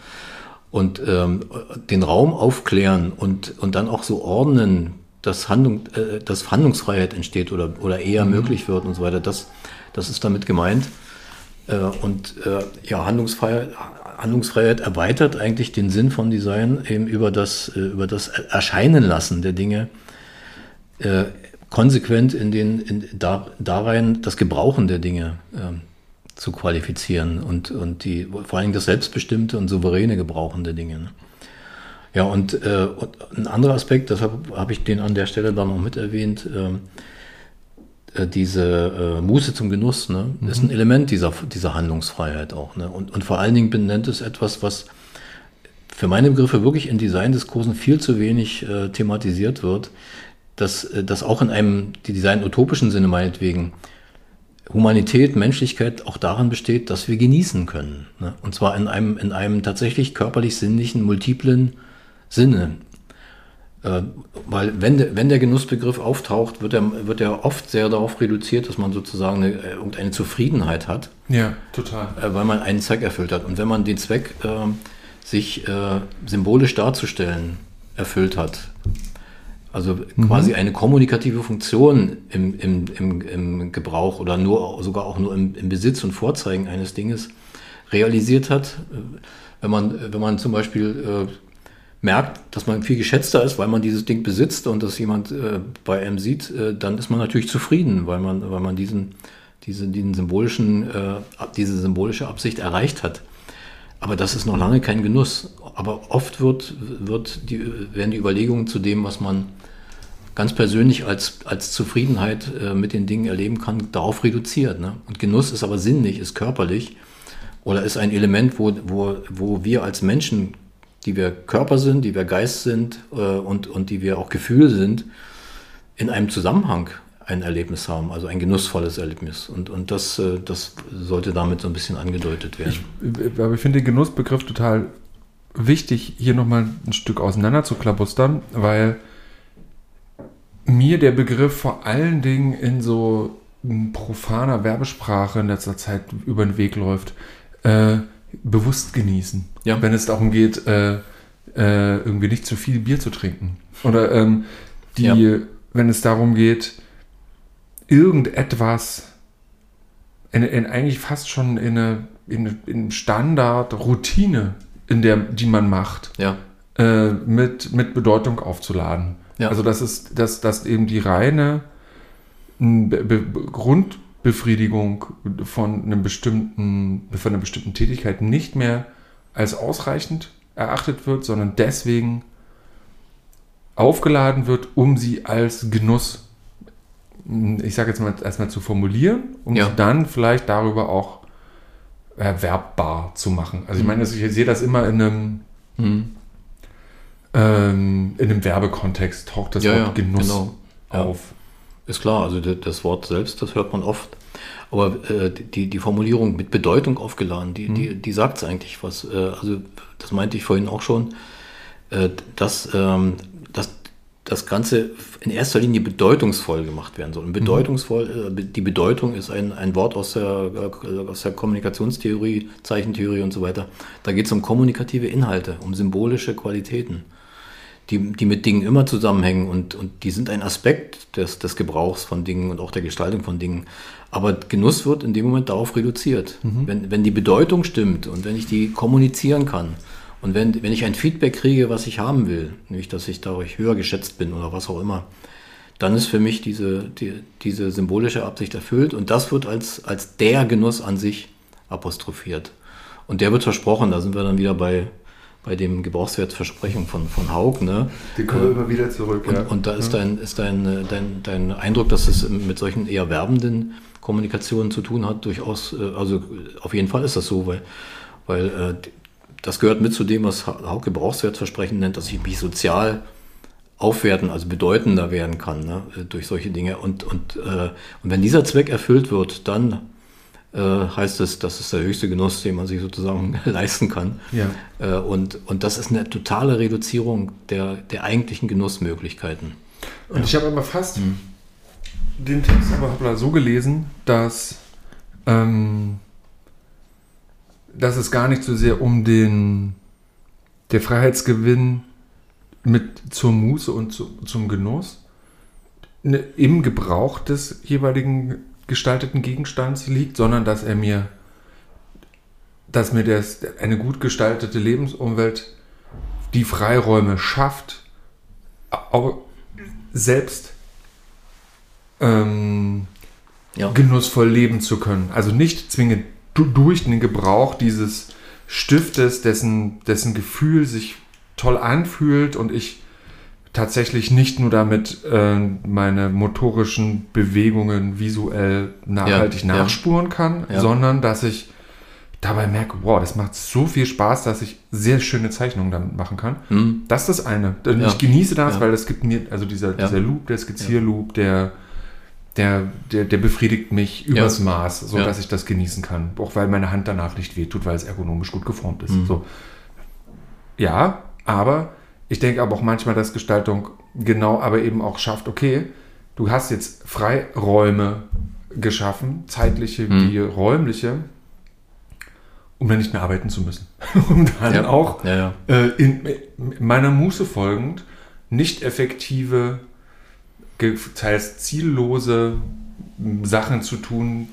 Und ähm, den Raum aufklären und, und dann auch so ordnen, dass, Handlung, äh, dass Handlungsfreiheit entsteht oder, oder eher mhm. möglich wird und so weiter, das, das ist damit gemeint. Äh, und äh, ja, Handlungsfreiheit, Handlungsfreiheit erweitert eigentlich den Sinn von Design eben über das, äh, über das Erscheinen lassen der Dinge, äh, konsequent in den, in, da, darein das Gebrauchen der Dinge. Ähm, zu qualifizieren und, und die, vor allem das selbstbestimmte und souveräne Gebrauchen der Dinge. Ne? Ja, und, äh, und, ein anderer Aspekt, deshalb habe ich den an der Stelle dann noch mit erwähnt, ähm, äh, diese äh, Muße zum Genuss, ne, mhm. ist ein Element dieser, dieser Handlungsfreiheit auch. Ne? Und, und vor allen Dingen benennt es etwas, was für meine Begriffe wirklich in Designdiskursen viel zu wenig äh, thematisiert wird, dass äh, das auch in einem die Design-utopischen Sinne meinetwegen Humanität, Menschlichkeit auch daran besteht, dass wir genießen können. Ne? Und zwar in einem, in einem tatsächlich körperlich-sinnlichen, multiplen Sinne. Äh, weil wenn, wenn der Genussbegriff auftaucht, wird er, wird er oft sehr darauf reduziert, dass man sozusagen eine, äh, irgendeine Zufriedenheit hat.
Ja, total.
Äh, weil man einen Zweck erfüllt hat. Und wenn man den Zweck, äh, sich äh, symbolisch darzustellen, erfüllt hat, also mhm. quasi eine kommunikative Funktion im, im, im, im Gebrauch oder nur sogar auch nur im, im Besitz und Vorzeigen eines Dinges realisiert hat. Wenn man, wenn man zum Beispiel äh, merkt, dass man viel geschätzter ist, weil man dieses Ding besitzt und das jemand äh, bei einem sieht, äh, dann ist man natürlich zufrieden, weil man, weil man diesen, diese, diesen symbolischen, äh, diese symbolische Absicht erreicht hat. Aber das ist noch lange kein Genuss. Aber oft wird, wird die, werden die Überlegungen zu dem, was man ganz persönlich als, als Zufriedenheit äh, mit den Dingen erleben kann, darauf reduziert. Ne? Und Genuss ist aber sinnlich, ist körperlich oder ist ein Element, wo, wo, wo wir als Menschen, die wir Körper sind, die wir Geist sind äh, und, und die wir auch Gefühl sind, in einem Zusammenhang ein Erlebnis haben, also ein genussvolles Erlebnis. Und, und das, äh, das sollte damit so ein bisschen angedeutet werden.
Ich, aber ich finde den Genussbegriff total wichtig, hier nochmal ein Stück auseinander zu klabustern, weil mir der Begriff vor allen Dingen in so profaner Werbesprache in letzter Zeit über den Weg läuft. Äh, bewusst genießen. Ja. Wenn es darum geht, äh, äh, irgendwie nicht zu viel Bier zu trinken. Oder ähm, die, ja. wenn es darum geht, irgendetwas in, in eigentlich fast schon in eine, in, in Standard, Routine, in der, die man macht,
ja.
äh, mit, mit Bedeutung aufzuladen. Ja. Also das ist, dass, dass eben die reine Be Be Grundbefriedigung von einem bestimmten, von einer bestimmten Tätigkeit nicht mehr als ausreichend erachtet wird, sondern deswegen aufgeladen wird, um sie als Genuss, ich sage jetzt mal erstmal zu formulieren, um
Ja.
sie dann vielleicht darüber auch erwerbbar zu machen. Also ich
Mhm.
meine, ich sehe das immer in einem
Mhm.
Ähm, in einem Werbekontext taucht das
Ja,
Wort
ja,
Genuss
genau. Ja.
auf.
Ist klar, also das Wort selbst, das hört man oft. Aber äh, die, die Formulierung mit Bedeutung aufgeladen, die, die, die sagt es eigentlich was. Äh, also das meinte ich vorhin auch schon, äh, dass, ähm, dass das Ganze in erster Linie bedeutungsvoll gemacht werden soll. Und bedeutungsvoll, äh, be- die Bedeutung ist ein, ein Wort aus der, äh, aus der Kommunikationstheorie, Zeichentheorie und so weiter. Da geht es um kommunikative Inhalte, um symbolische Qualitäten die, die mit Dingen immer zusammenhängen und, und die sind ein Aspekt des, des Gebrauchs von Dingen und auch der Gestaltung von Dingen. Aber Genuss wird in dem Moment darauf reduziert. Wenn, wenn die Bedeutung stimmt und wenn ich die kommunizieren kann und wenn, wenn ich ein Feedback kriege, was ich haben will, nämlich dass ich dadurch höher geschätzt bin oder was auch immer, dann ist für mich diese, die, diese symbolische Absicht erfüllt und das wird als, als der Genuss an sich apostrophiert. Und der wird versprochen, da sind wir dann wieder bei, bei dem Gebrauchswertversprechen von, von Haug. Ne?
Die kommen wir immer wieder zurück.
Und, und da ist, dein, ist dein, äh, dein, dein Eindruck, dass es mit solchen eher werbenden Kommunikationen zu tun hat, durchaus, äh, also auf jeden Fall ist das so, weil, weil äh, das gehört mit zu dem, was Haug Gebrauchswertversprechen nennt, dass ich mich sozial aufwerten, also bedeutender werden kann ne, äh, durch solche Dinge. Und, und, äh, und wenn dieser Zweck erfüllt wird, dann äh, heißt es, das ist der höchste Genuss, den man sich sozusagen leisten kann.
Ja.
Äh, und, und das ist eine totale Reduzierung der, der eigentlichen Genussmöglichkeiten.
Und ich habe aber fast den Text aber so gelesen, dass, ähm, dass es gar nicht so sehr um den der Freiheitsgewinn mit zur Muße und zu, zum Genuss ne, im Gebrauch des jeweiligen gestalteten Gegenstands liegt, sondern dass er mir, dass mir das, eine gut gestaltete Lebensumwelt die Freiräume schafft, au- selbst ähm,
Ja.
genussvoll leben zu können. Also nicht zwingend du, durch den Gebrauch dieses Stiftes, dessen, dessen Gefühl sich toll anfühlt und ich tatsächlich nicht nur damit äh, meine motorischen Bewegungen visuell nachhaltig
Ja, ja.
nachspuren kann,
Ja.
sondern dass ich dabei merke, wow, das macht so viel Spaß, dass ich sehr schöne Zeichnungen damit machen kann.
Hm?
Das ist das eine.
Ja.
Ich genieße das,
Ja.
weil es gibt mir, also dieser,
Ja.
dieser Loop, der Skizzierloop, der, der, der, der befriedigt mich übers Maß, so
Ja.
dass ich das genießen kann. Auch weil meine Hand danach nicht wehtut, weil es ergonomisch gut geformt ist.
Mhm.
So. Ja, aber ich denke aber auch manchmal, dass Gestaltung genau aber eben auch schafft, okay, du hast jetzt Freiräume geschaffen, zeitliche
Mhm.
wie räumliche, um dann nicht mehr arbeiten zu müssen. um dann
Ja.
auch
Ja, ja.
äh, in meiner Muße folgend nicht effektive, teils ziellose Sachen zu tun,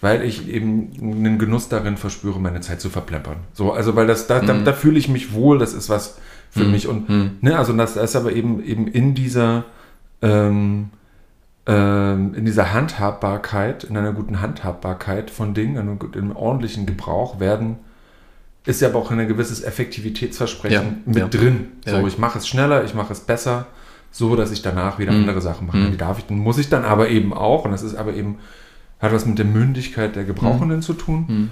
weil ich eben einen Genuss darin verspüre, meine Zeit zu verplempern. So, also weil das, da, da,
Mhm.
da fühle ich mich wohl, das ist was für
Mhm.
mich und
Mhm.
ne, also das ist aber eben eben in dieser ähm, ähm, in dieser Handhabbarkeit, in einer guten Handhabbarkeit von Dingen, in einem, ordentlichen Gebrauch werden, ist ja aber auch ein gewisses Effektivitätsversprechen
Ja,
mit
ja.
drin.
Ja.
So, ich mache es schneller, ich mache es besser, so dass ich danach wieder
Mhm.
andere Sachen machen kann.
Mhm.
Die darf ich, dann muss ich dann aber eben auch, und das ist aber eben, hat was mit der Mündigkeit der Gebrauchenden zu tun,
Hm.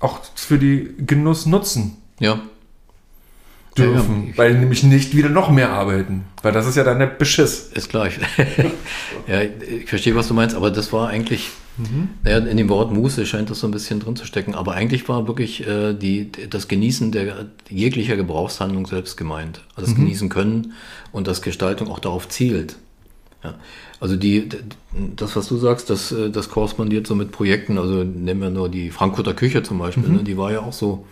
auch für die Genuss nutzen
ja.
Dürfen,
Ja, ja.
weil nämlich nicht wieder noch mehr arbeiten, weil das ist ja dann der Beschiss.
Ist klar. Ich, ja, ich verstehe, was du meinst, aber das war eigentlich, naja, in dem Wort Muße scheint das so ein bisschen drin zu stecken, aber eigentlich war wirklich äh, die, das Genießen der jeglicher Gebrauchshandlung selbst gemeint. Also das Genießen können und dass Gestaltung auch darauf zielt. Ja. Also die, das, was du sagst, das, äh, das korrespondiert so mit Projekten, also nehmen wir nur die Frankfurter Küche zum Beispiel, ne, die war ja auch so,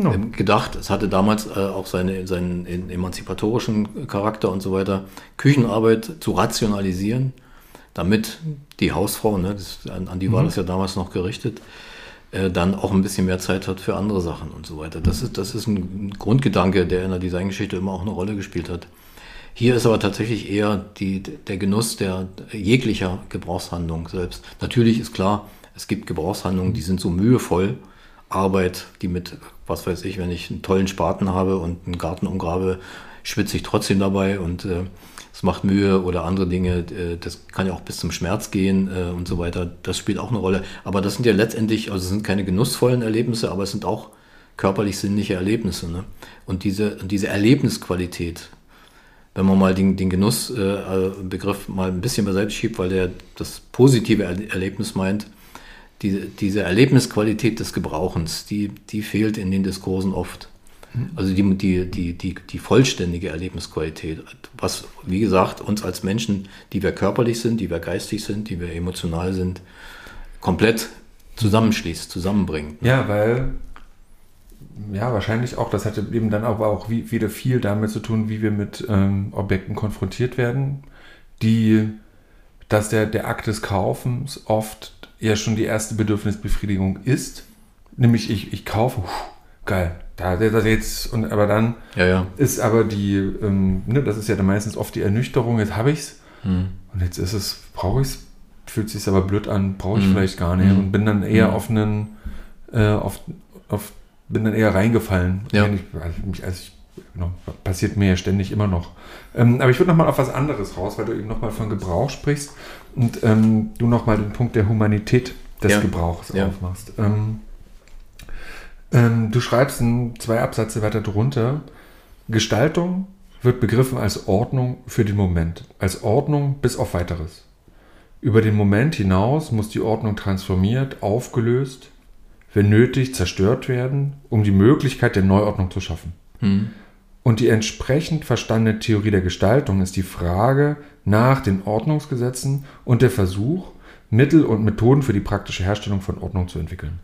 Ja.
ähm, gedacht. Es hatte damals äh, auch seine, seinen in- emanzipatorischen Charakter und so weiter, Küchenarbeit zu rationalisieren, damit die Hausfrau, ne, das, an, an die war das ja damals noch gerichtet, äh, dann auch ein bisschen mehr Zeit hat für andere Sachen und so weiter. Das ist, das ist ein Grundgedanke, der in der Designgeschichte immer auch eine Rolle gespielt hat. Hier ist aber tatsächlich eher die, der Genuss der jeglicher Gebrauchshandlung selbst. Natürlich ist klar, es gibt Gebrauchshandlungen, die sind so mühevoll. Arbeit, die mit, was weiß ich, wenn ich einen tollen Spaten habe und einen Garten umgrabe, schwitze ich trotzdem dabei und äh, es macht Mühe oder andere Dinge. Äh, das kann ja auch bis zum Schmerz gehen äh, und so weiter. Das spielt auch eine Rolle. Aber das sind ja letztendlich, also es sind keine genussvollen Erlebnisse, aber es sind auch körperlich sinnliche Erlebnisse. Ne? Und diese, diese Erlebnisqualität, wenn man mal den, den Genussbegriff äh, mal ein bisschen beiseite schiebt, weil der das positive Erlebnis meint, die, diese Erlebnisqualität des Gebrauchens, die, die fehlt in den Diskursen oft. Also die, die, die, die, die vollständige Erlebnisqualität, was, wie gesagt, uns als Menschen, die wir körperlich sind, die wir geistig sind, die wir emotional sind, komplett zusammenschließt, zusammenbringt.
Ja, weil, ja, wahrscheinlich auch, das hatte eben dann aber auch wieder viel damit zu tun, wie wir mit ähm, Objekten konfrontiert werden, die, dass der, der Akt des Kaufens oft ja schon die erste Bedürfnisbefriedigung ist. Nämlich ich, ich kaufe, pff, geil, da das jetzt, und aber dann
ja, ja.
ist aber die, ähm, ne, das ist ja dann meistens oft die Ernüchterung, jetzt habe ich es hm. und jetzt ist es, brauche ich es, fühlt sich aber blöd an, brauche ich hm. vielleicht gar nicht hm. und bin dann eher hm. auf einen, äh, auf, auf, bin dann eher reingefallen.
Ja.
Ich, also also ich, genau, passiert mir ja ständig immer noch. Ähm, aber ich würde nochmal auf was anderes raus, weil du eben nochmal von Gebrauch sprichst und ähm, du nochmal den Punkt der Humanität des
ja.
Gebrauchs
ja.
aufmachst. Ähm, ähm, du schreibst in zwei Absätze weiter drunter, Gestaltung wird begriffen als Ordnung für den Moment, als Ordnung bis auf weiteres. Über den Moment hinaus muss die Ordnung transformiert, aufgelöst, wenn nötig zerstört werden, um die Möglichkeit der Neuordnung zu schaffen.
Hm.
Und die entsprechend verstandene Theorie der Gestaltung ist die Frage nach den Ordnungsgesetzen und der Versuch, Mittel und Methoden für die praktische Herstellung von Ordnung zu entwickeln.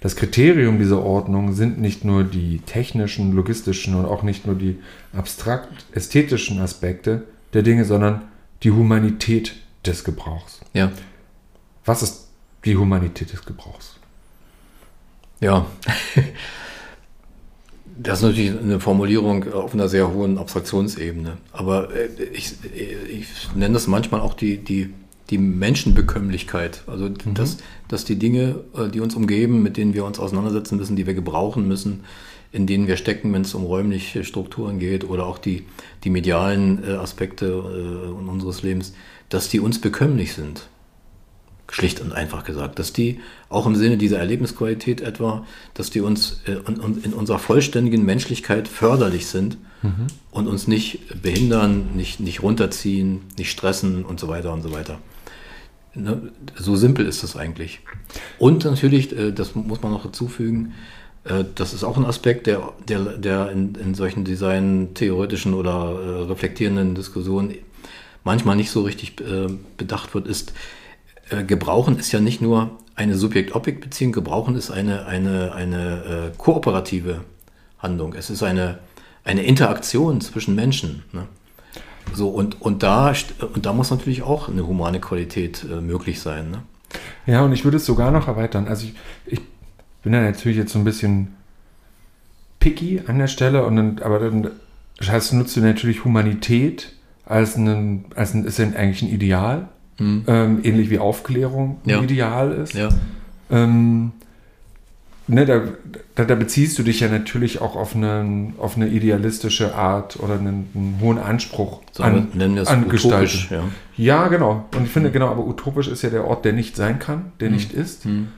Das Kriterium dieser Ordnung sind nicht nur die technischen, logistischen und auch nicht nur die abstrakt-ästhetischen Aspekte der Dinge, sondern die Humanität des Gebrauchs.
Ja.
Was ist die Humanität des Gebrauchs?
Ja. Das ist natürlich eine Formulierung auf einer sehr hohen Abstraktionsebene. Aber äh, ich, ich nenne das manchmal auch die, die die Menschenbekömmlichkeit. Also mhm. dass, dass die Dinge, äh, die uns umgeben, mit denen wir uns auseinandersetzen müssen, die wir gebrauchen müssen, in denen wir stecken, wenn es um räumliche Strukturen geht oder auch die, die medialen äh, Aspekte äh, unseres Lebens, dass die uns bekömmlich sind. Schlicht und einfach gesagt, dass die auch im Sinne dieser Erlebnisqualität etwa, dass die uns in unserer vollständigen Menschlichkeit förderlich sind mhm. und uns nicht behindern, nicht, nicht runterziehen, nicht stressen und so weiter und so weiter. Ne, so simpel ist das eigentlich. Und natürlich, äh, das muss man noch dazufügen, äh, das ist auch ein Aspekt, der, der, der in, in solchen design-theoretischen oder äh, reflektierenden Diskussionen manchmal nicht so richtig bedacht wird, ist, Gebrauchen ist ja nicht nur eine Subjekt-Objekt-Beziehung, Gebrauchen ist eine, eine, eine kooperative Handlung. Es ist eine, eine Interaktion zwischen Menschen. Ne? So, und, und, da, und da muss natürlich auch eine humane Qualität äh, möglich sein. Ne?
Ja, und ich würde es sogar noch erweitern. Also ich, ich bin ja natürlich jetzt so ein bisschen picky an der Stelle, und dann, aber dann heißt, nutzt du natürlich Humanität als ein, als ein ist ja eigentlich ein Ideal, mhm. ähm, ähnlich wie Aufklärung
ja.
Ideal ist.
Ja.
Ähm, ne, da, da, da, beziehst du dich ja natürlich auch auf eine, auf eine idealistische Art oder einen, einen hohen Anspruch
so, an, an Gestaltung. Ja.
ja. genau. Und ich finde, mhm. genau, aber utopisch ist ja der Ort, der nicht sein kann, der mhm. nicht ist.
Mhm.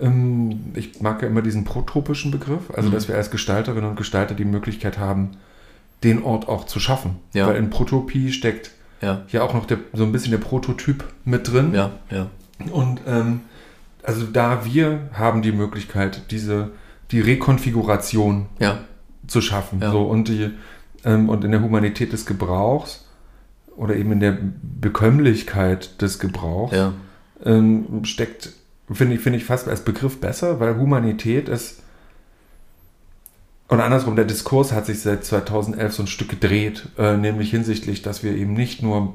Ähm, ich mag ja immer diesen protopischen Begriff, also mhm. dass wir als Gestalterinnen und Gestalter die Möglichkeit haben, den Ort auch zu schaffen.
Ja.
Weil in Protopie steckt
ja,
ja auch noch der, so ein bisschen der Prototyp mit drin.
Ja, ja.
Und ähm, also da wir haben die Möglichkeit, diese, die Rekonfiguration
ja.
zu schaffen.
Ja.
So, und, die, ähm, und in der Humanität des Gebrauchs oder eben in der Bekömmlichkeit des Gebrauchs
ja.
ähm, steckt, finde ich, finde ich fast als Begriff besser, weil Humanität ist oder andersrum, der Diskurs hat sich seit 2011 so ein Stück gedreht, äh, nämlich hinsichtlich, dass wir eben nicht nur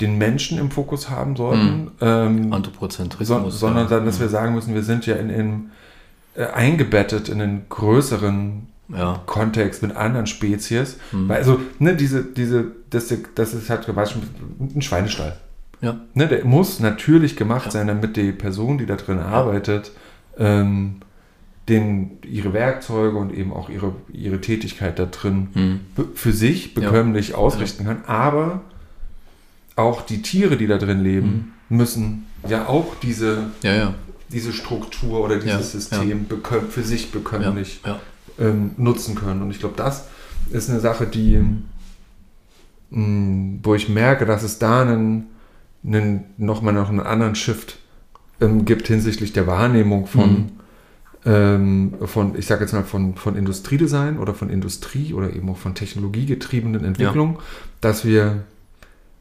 den Menschen im Fokus haben sollten.
Mhm. Ähm, Anthropozentrismus.
So, sondern dann, dass mhm. wir sagen müssen, wir sind ja in, in äh, eingebettet in einen größeren ja. Kontext mit anderen Spezies. Mhm. Weil also, ne, diese, diese, das, das ist halt ein Schweinestall. Ja. Ne, der muss natürlich gemacht ja. sein, damit die Person, die da drin arbeitet, ähm, den, ihre Werkzeuge und eben auch ihre, ihre Tätigkeit da drin mhm. für sich bekömmlich ja. ausrichten kann. Aber auch die Tiere, die da drin leben, mhm. müssen ja auch diese, diese Struktur oder dieses System für sich bekömmlich ähm, nutzen können. Und ich glaube, das ist eine Sache, die, mh, mm, wo ich merke, dass es da einen, einen nochmal noch einen anderen Shift ähm, gibt hinsichtlich der Wahrnehmung von, mhm. Ähm, von ich sage jetzt mal, von, von Industriedesign oder von Industrie oder eben auch von technologiegetriebenen Entwicklungen, ja. dass wir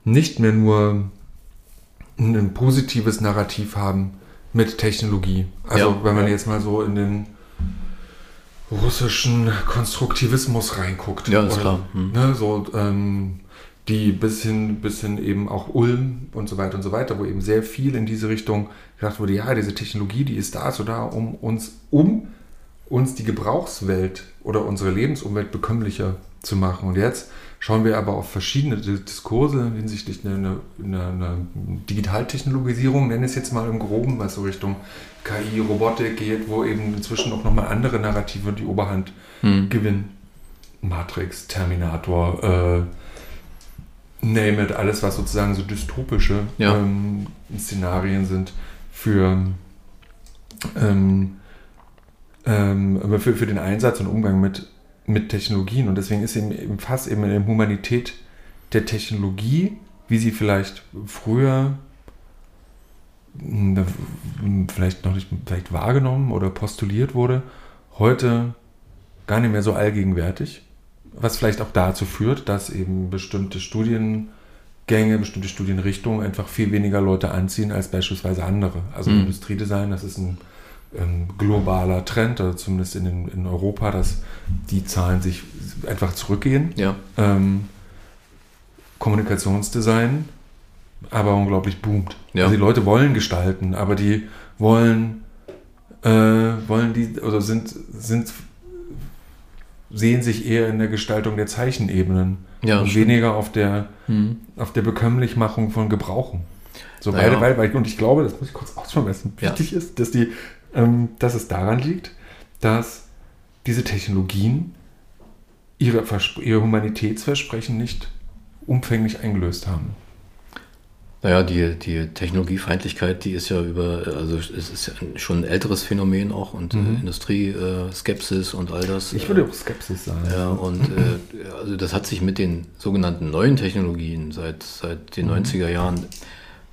nicht mehr nur ein positives Narrativ haben mit Technologie. Also ja. wenn man jetzt mal so in den russischen Konstruktivismus reinguckt.
Ja, ist oder, klar. Hm.
Ne, so, ähm, die bis hin, bis hin eben auch Ulm und so weiter und so weiter, wo eben sehr viel in diese Richtung gedacht wurde, ja, diese Technologie, die ist da so da, um uns, um uns die Gebrauchswelt oder unsere Lebensumwelt bekömmlicher zu machen. Und jetzt schauen wir aber auf verschiedene Diskurse hinsichtlich einer, einer, einer Digitaltechnologisierung, nenne es jetzt mal im Groben, was so Richtung KI, Robotik geht, wo eben inzwischen auch nochmal andere Narrative die Oberhand hm. gewinnen. Matrix, Terminator, äh, name it, alles, was sozusagen so dystopische ja. ähm, Szenarien sind für, ähm, ähm, für, für den Einsatz und Umgang mit, mit Technologien. Und deswegen ist eben, eben fast eben eine Humanität der Technologie, wie sie vielleicht früher vielleicht noch nicht vielleicht wahrgenommen oder postuliert wurde, heute gar nicht mehr so allgegenwärtig. Was vielleicht auch dazu führt, dass eben bestimmte Studiengänge, bestimmte Studienrichtungen einfach viel weniger Leute anziehen als beispielsweise andere. Also mhm. Industriedesign, das ist ein ähm, globaler Trend, also zumindest in, den, in Europa, dass die Zahlen sich einfach zurückgehen. Ja. Ähm, Kommunikationsdesign aber unglaublich boomt. Ja. Also die Leute wollen gestalten, aber die wollen, äh, wollen die, oder sind, sind, sehen sich eher in der Gestaltung der Zeichenebenen ja, und stimmt. weniger auf der, hm. auf der Bekömmlichmachung von Gebrauchen. So naja. beide, weil, und ich glaube, das muss ich kurz ausschmeißen, wichtig ja. ist, dass die, ähm, dass es daran liegt, dass diese Technologien ihre, ihre Humanitätsversprechen nicht umfänglich eingelöst haben.
Naja, die, die Technologiefeindlichkeit, die ist ja über, also es ist ja schon ein älteres Phänomen auch und mhm. Industrieskepsis und all das.
Ich würde auch Skepsis sagen.
Ja, und äh, also das hat sich mit den sogenannten neuen Technologien seit, seit den mhm. 90er Jahren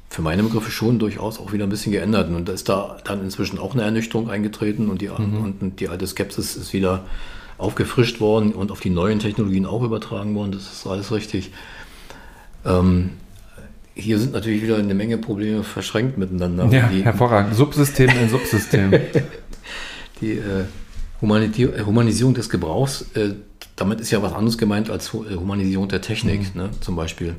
für meine Begriffe schon durchaus auch wieder ein bisschen geändert. Und da ist da dann inzwischen auch eine Ernüchterung eingetreten und die, mhm. und die alte Skepsis ist wieder aufgefrischt worden und auf die neuen Technologien auch übertragen worden. Das ist alles richtig. Ähm, hier sind natürlich wieder eine Menge Probleme verschränkt miteinander.
Ja, die, hervorragend. Subsystem in Subsystem.
die äh, Humanisierung des Gebrauchs, äh, damit ist ja was anderes gemeint als äh, Humanisierung der Technik, mhm. ne, zum Beispiel.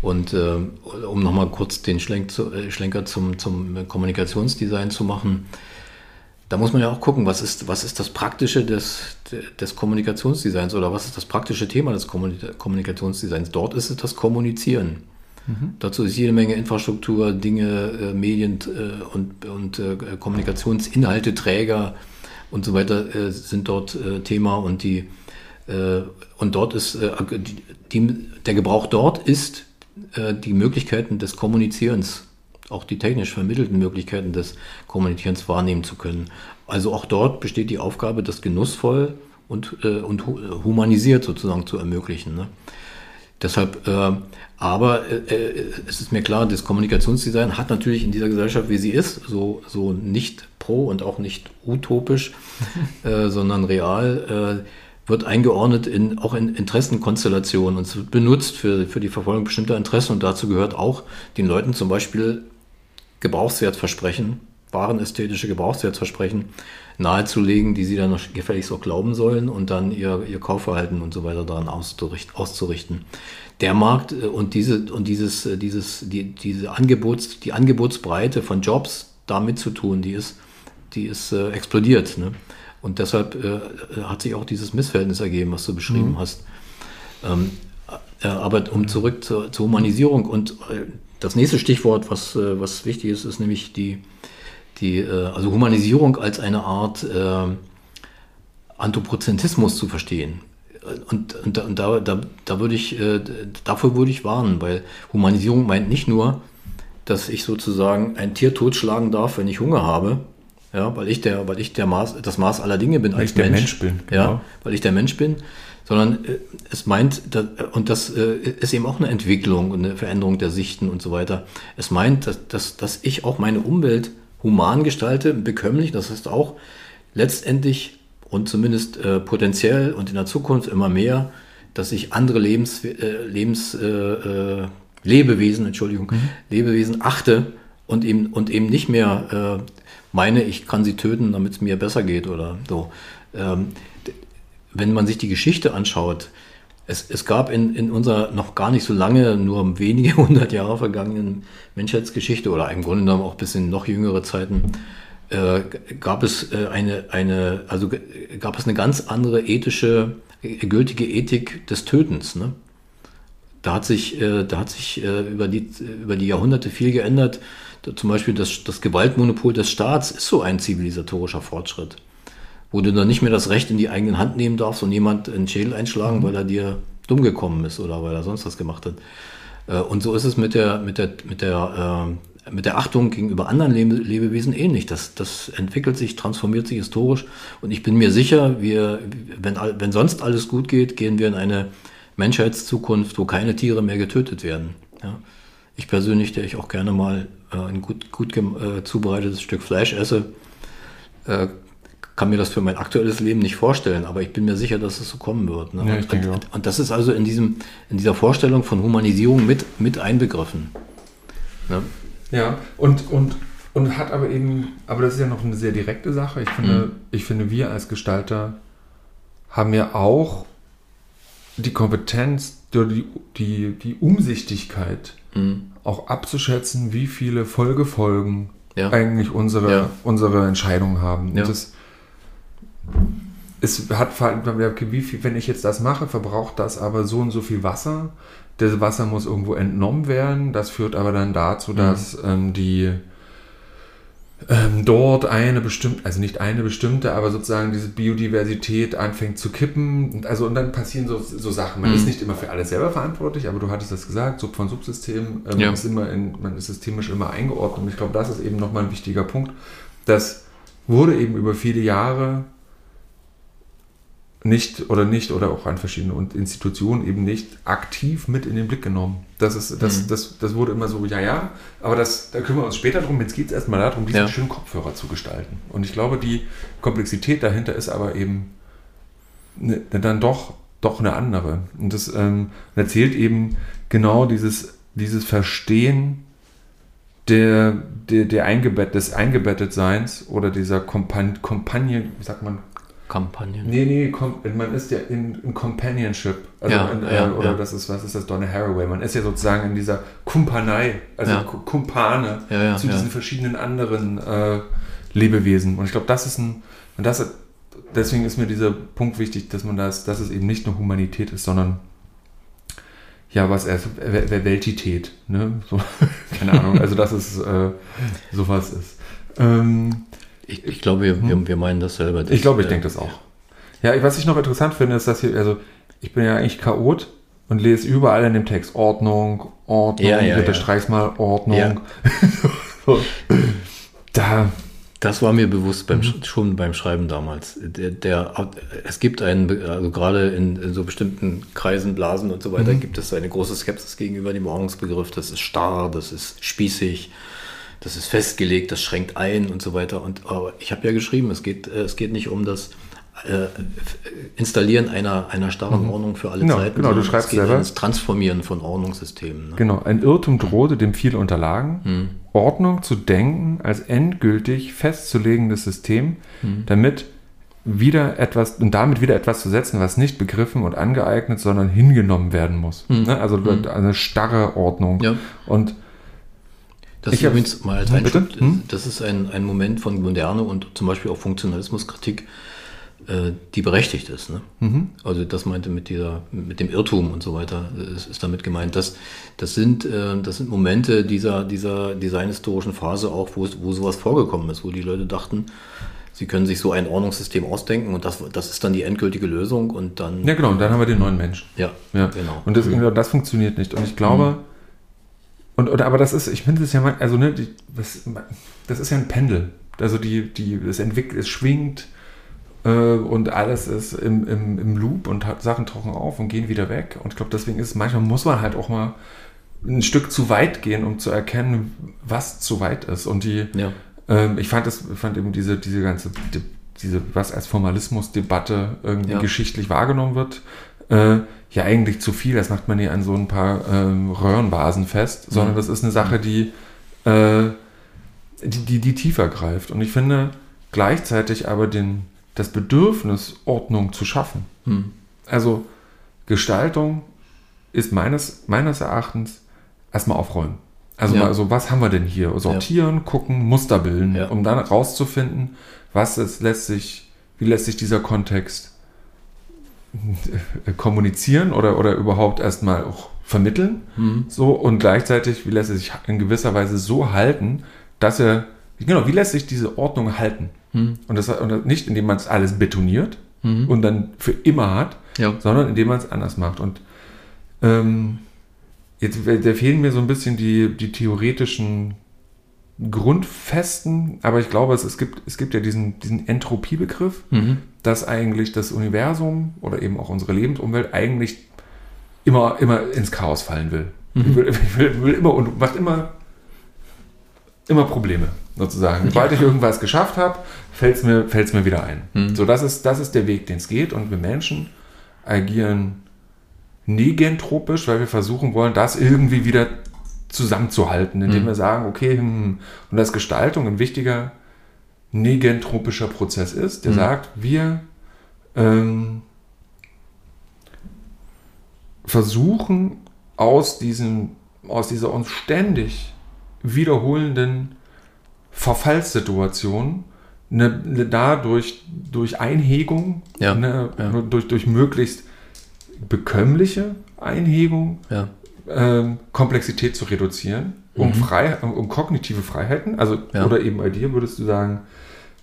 Und äh, um nochmal kurz den Schlenk zu, äh, Schlenker zum, zum Kommunikationsdesign zu machen, da muss man ja auch gucken, was ist, was ist das Praktische des, des Kommunikationsdesigns oder was ist das praktische Thema des Kommunikationsdesigns. Dort ist es das Kommunizieren. Mhm. Dazu ist jede Menge Infrastruktur, Dinge, äh, Medien äh, und, und äh, Kommunikationsinhalte, Träger und so weiter äh, sind dort äh, Thema und die äh, und dort ist die, der Gebrauch dort ist die Möglichkeiten des Kommunizierens, auch die technisch vermittelten Möglichkeiten des Kommunizierens wahrnehmen zu können. Also auch dort besteht die Aufgabe, das genussvoll und, und humanisiert sozusagen zu ermöglichen. Ne? Deshalb, aber äh, äh, es ist mir klar, das Kommunikationsdesign hat natürlich in dieser Gesellschaft, wie sie ist, so, so nicht pro und auch nicht utopisch, äh, sondern real, äh, wird eingeordnet in, auch in Interessenkonstellationen und es wird benutzt für, für die Verfolgung bestimmter Interessen und dazu gehört auch den Leuten zum Beispiel Gebrauchswertversprechen, warenästhetische Gebrauchswertversprechen nahezulegen, die sie dann noch gefälligst auch glauben sollen und dann ihr, ihr Kaufverhalten und so weiter daran auszurichten. Der Markt äh, und diese und dieses, äh, dieses, die, diese Angebots, die Angebotsbreite von Jobs damit zu tun, die ist, die ist äh, explodiert. Ne? Und deshalb äh, hat sich auch dieses Missverhältnis ergeben, was du beschrieben mhm. hast. Ähm, äh, aber um zurück zur, zur Humanisierung und äh, das nächste Stichwort, was, äh, was wichtig ist, ist nämlich die, die äh, also Humanisierung als eine Art äh, Anthropozentrismus zu verstehen. Und, und, und da, da, da würde ich, äh, dafür würde ich warnen, weil Humanisierung meint nicht nur, dass ich sozusagen ein Tier totschlagen darf, wenn ich Hunger habe, ja, weil ich der, weil ich der Maß, das Maß aller Dinge bin
weil als ich Mensch, der Mensch bin,
genau. ja, weil ich der Mensch bin, sondern äh, es meint, dass, und das äh, ist eben auch eine Entwicklung und eine Veränderung der Sichten und so weiter. Es meint, dass, dass, dass ich auch meine Umwelt human gestalte, bekömmlich, das heißt auch letztendlich und zumindest äh, potenziell und in der Zukunft immer mehr, dass ich andere Lebens, äh, Lebens äh, äh Lebewesen, Entschuldigung, mhm. Lebewesen achte und eben, und eben nicht mehr äh, meine, ich kann sie töten, damit es mir besser geht oder so. Ähm, wenn man sich die Geschichte anschaut, es, es gab in, in unserer noch gar nicht so lange, nur wenige hundert Jahre vergangenen Menschheitsgeschichte oder im Grunde genommen auch bis in noch jüngere Zeiten, äh, gab es äh, eine, eine, also gab es eine ganz andere ethische, äh, gültige Ethik des Tötens. Ne? Da hat sich, äh, da hat sich über, die, über die Jahrhunderte viel geändert. Da, zum Beispiel das, das Gewaltmonopol des Staats ist so ein zivilisatorischer Fortschritt wo du dann nicht mehr das Recht in die eigene Hand nehmen darfst und jemand einen Schädel einschlagen, mhm. weil er dir dumm gekommen ist oder weil er sonst was gemacht hat. Und so ist es mit der, mit der, mit der, mit der Achtung gegenüber anderen Lebewesen ähnlich. Das, das entwickelt sich, transformiert sich historisch. Und ich bin mir sicher, wir, wenn, wenn sonst alles gut geht, gehen wir in eine Menschheitszukunft, wo keine Tiere mehr getötet werden. Ja. Ich persönlich, der ich auch gerne mal äh, ein gut, gut äh, zubereitetes Stück Fleisch esse, äh, kann mir das für mein aktuelles Leben nicht vorstellen, aber ich bin mir sicher, dass es so kommen wird. Ne? Ja, und, und, und, das ist also in, diesem, in dieser Vorstellung von Humanisierung mit, mit einbegriffen.
Ne? Ja, und, und, und hat aber eben, aber das ist ja noch eine sehr direkte Sache. Ich finde, mhm. ich finde wir als Gestalter haben ja auch die Kompetenz, die, die, die Umsichtigkeit, mhm. auch abzuschätzen, wie viele Folgefolgen ja. eigentlich unsere, ja. unsere Entscheidungen haben. Ja. Das, es hat, wie viel, wenn ich jetzt das mache, verbraucht das aber so und so viel Wasser. Das Wasser muss irgendwo entnommen werden. Das führt aber dann dazu, mhm. dass ähm, die ähm, dort eine bestimmte, also nicht eine bestimmte, aber sozusagen diese Biodiversität anfängt zu kippen. Und also und dann passieren so, so Sachen. Man mhm. ist nicht immer für alles selber verantwortlich, aber du hattest das gesagt, Sub von Subsystem, ähm, ja. ist immer in, man ist systemisch immer eingeordnet. Und ich glaube, das ist eben nochmal ein wichtiger Punkt. Das wurde eben über viele Jahre nicht oder nicht oder auch an verschiedenen Institutionen eben nicht aktiv mit in den Blick genommen. Das ist, das, mhm. das, das wurde immer so, ja, ja, aber das, da kümmern wir uns später drum. Jetzt geht es erstmal darum, diesen ja. schönen Kopfhörer zu gestalten. Und ich glaube, die Komplexität dahinter ist aber eben ne, dann doch, doch eine andere. Und das ähm, erzählt eben genau dieses, dieses Verstehen der, der, der Eingebett, des Eingebettetseins oder dieser Compagnon, Compagnon, wie sagt man,
Companion.
Nee, nee, man ist ja in, in Companionship. Also ja, in, äh, ja, oder ja. das ist, was ist das, Donna Haraway. Man ist ja sozusagen in dieser Kumpanei, also. Kumpane zu diesen verschiedenen anderen äh, Lebewesen. Und ich glaube, das ist ein, und das, deswegen ist mir dieser Punkt wichtig, dass man das, dass es eben nicht nur Humanität ist, sondern ja, was er, Weltität, ne? So, keine Ahnung, also dass es äh, sowas ist. Ähm,
ich, ich glaube, wir, hm. wir, meinen das selber.
Ich glaube, ich äh, denke das auch. Ja, was ich noch interessant finde, ist, dass hier, also ich bin ja eigentlich Chaot und lese überall in dem Text Ordnung, Ordnung, ja, ja, bitte ja. mal, Ordnung. Ja.
da. Das war mir bewusst beim, mhm. schon beim Schreiben damals. Der, der, es gibt einen, also gerade in, in, so bestimmten Kreisen, Blasen und so weiter, mhm. gibt es eine große Skepsis gegenüber dem Ordnungsbegriff. Das ist starr, das ist spießig das ist festgelegt, das schränkt ein und so weiter. Und aber ich habe ja geschrieben, es geht, äh, es geht nicht um das äh, Installieren einer, einer starren mhm. Ordnung für alle
genau,
Zeiten.
Genau, du schreibst es geht selber.
Das Transformieren von Ordnungssystemen.
Ne? Genau, ein Irrtum drohte, dem viele unterlagen. Mhm. Ordnung zu denken als endgültig festzulegendes System, mhm. damit wieder etwas und damit wieder etwas zu setzen, was nicht begriffen und angeeignet, sondern hingenommen werden muss. Mhm. Ne? Also mhm. eine starre Ordnung. Ja. Und
das ich ist übrigens mal als Einschub, hm? das ist ein, ein Moment von Moderne und zum Beispiel auch Funktionalismuskritik, äh, die berechtigt ist. Ne? Mhm. Also das meinte mit dieser, mit dem Irrtum und so weiter, ist, ist damit gemeint. Das, das, sind, äh, das sind Momente dieser, dieser designhistorischen Phase auch, wo, wo sowas vorgekommen ist, wo die Leute dachten, sie können sich so ein Ordnungssystem ausdenken und das, das ist dann die endgültige Lösung und dann.
Ja, genau, und dann haben wir den neuen Menschen.
Ja,
ja. genau. Und das, mhm. das funktioniert nicht. Und ich glaube, mhm. Und, und aber das ist, ich finde es ja mal, also ne, die, das, das ist ja ein Pendel. Also die, die, es entwickelt, es schwingt äh, und alles ist im, im, im Loop und hat, Sachen tauchen auf und gehen wieder weg. Und ich glaube, deswegen ist manchmal muss man halt auch mal ein Stück zu weit gehen, um zu erkennen, was zu weit ist. Und die, ja. ähm, ich fand das, fand eben diese, diese ganze, die, diese, was als Formalismusdebatte irgendwie ja. geschichtlich wahrgenommen wird, äh, ja eigentlich zu viel. Das macht man nie an so ein paar ähm, Röhrenvasen fest, sondern mhm. das ist eine Sache, die, äh, die, die, die tiefer greift. Und ich finde gleichzeitig aber den, das Bedürfnis, Ordnung zu schaffen. Hm. Also Gestaltung ist meines, meines Erachtens erstmal aufräumen. Also ja. mal so, was haben wir denn hier? Sortieren, ja. gucken, Muster bilden, ja. um dann rauszufinden, was es lässt sich, wie lässt sich dieser Kontext kommunizieren oder, oder überhaupt erstmal auch vermitteln. Mhm. So, und gleichzeitig, wie lässt er sich in gewisser Weise so halten, dass er, genau, wie lässt sich diese Ordnung halten? Mhm. Und, das, und nicht, indem man es alles betoniert mhm. und dann für immer hat, ja. sondern indem man es anders macht. Und ähm, jetzt da fehlen mir so ein bisschen die, die theoretischen Grundfesten, aber ich glaube, es, es, gibt, es gibt ja diesen, diesen Entropiebegriff, mhm. dass eigentlich das Universum oder eben auch unsere Lebensumwelt eigentlich immer, immer ins Chaos fallen will. Mhm. Will, will, will, immer und macht immer, immer Probleme sozusagen. Sobald ja. ich irgendwas geschafft habe, fällt es mir, fällt's mir wieder ein. Mhm. So, das ist, das ist der Weg, den es geht. Und wir Menschen agieren negentropisch, weil wir versuchen wollen, das irgendwie wieder zusammenzuhalten, indem mhm. wir sagen, okay, hm, hm, und dass Gestaltung ein wichtiger negentropischer Prozess ist, der mhm. sagt, wir ähm, versuchen aus, diesem, aus dieser uns ständig wiederholenden Verfallssituation eine, eine dadurch durch Einhegung, ja, eine, ja. Durch, durch möglichst bekömmliche Einhegung, ja. Ähm, Komplexität zu reduzieren, um, mhm. frei, um kognitive Freiheiten, also oder eben bei dir würdest du sagen,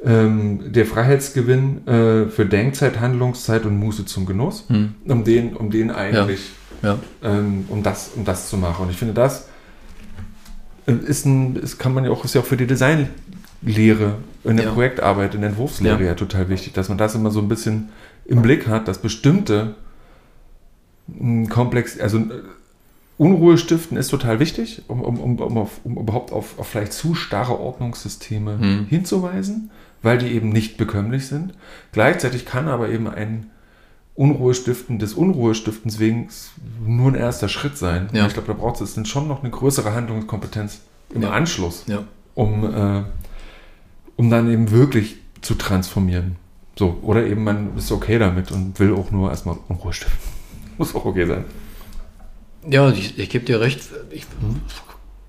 ähm, der Freiheitsgewinn äh, für Denkzeit, Handlungszeit und Muße zum Genuss, mhm. um den, um den eigentlich, ähm, um das, um das zu machen. Und ich finde das ist ein, ist, kann man ja auch, ist ja auch für die Designlehre, in der ja. Projektarbeit, in der Entwurfslehre ja. ja. total wichtig, dass man das immer so ein bisschen im Blick hat, dass bestimmte hm, Komplex, also äh, Unruhe stiften ist total wichtig, um, um, um, um, auf, um überhaupt auf, auf, vielleicht zu starre Ordnungssysteme hm. hinzuweisen, weil die eben nicht bekömmlich sind. Gleichzeitig kann aber eben ein Unruhestiften des Unruhestiftens wegen nur ein erster Schritt sein. Ja. Ich glaube, da braucht es dann schon noch eine größere Handlungskompetenz im ja. Anschluss, ja. Um, äh, um dann eben wirklich zu transformieren. So, oder eben man ist okay damit und will auch nur erstmal Unruhe stiften. Muss auch okay sein.
Ja, ich, ich gebe dir recht. Ich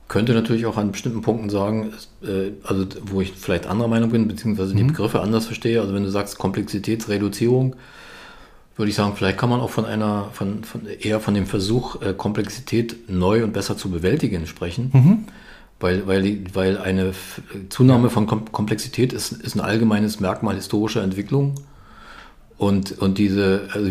könnte natürlich auch an bestimmten Punkten sagen, äh, also wo ich vielleicht anderer Meinung bin, beziehungsweise die mhm. Begriffe anders verstehe. Also wenn du sagst Komplexitätsreduzierung, würde ich sagen, vielleicht kann man auch von einer, von, von eher von dem Versuch, äh, Komplexität neu und besser zu bewältigen sprechen. Mhm. Weil, weil, weil eine Zunahme von Komplexität ist, ist ein allgemeines Merkmal historischer Entwicklung. Und, und diese, also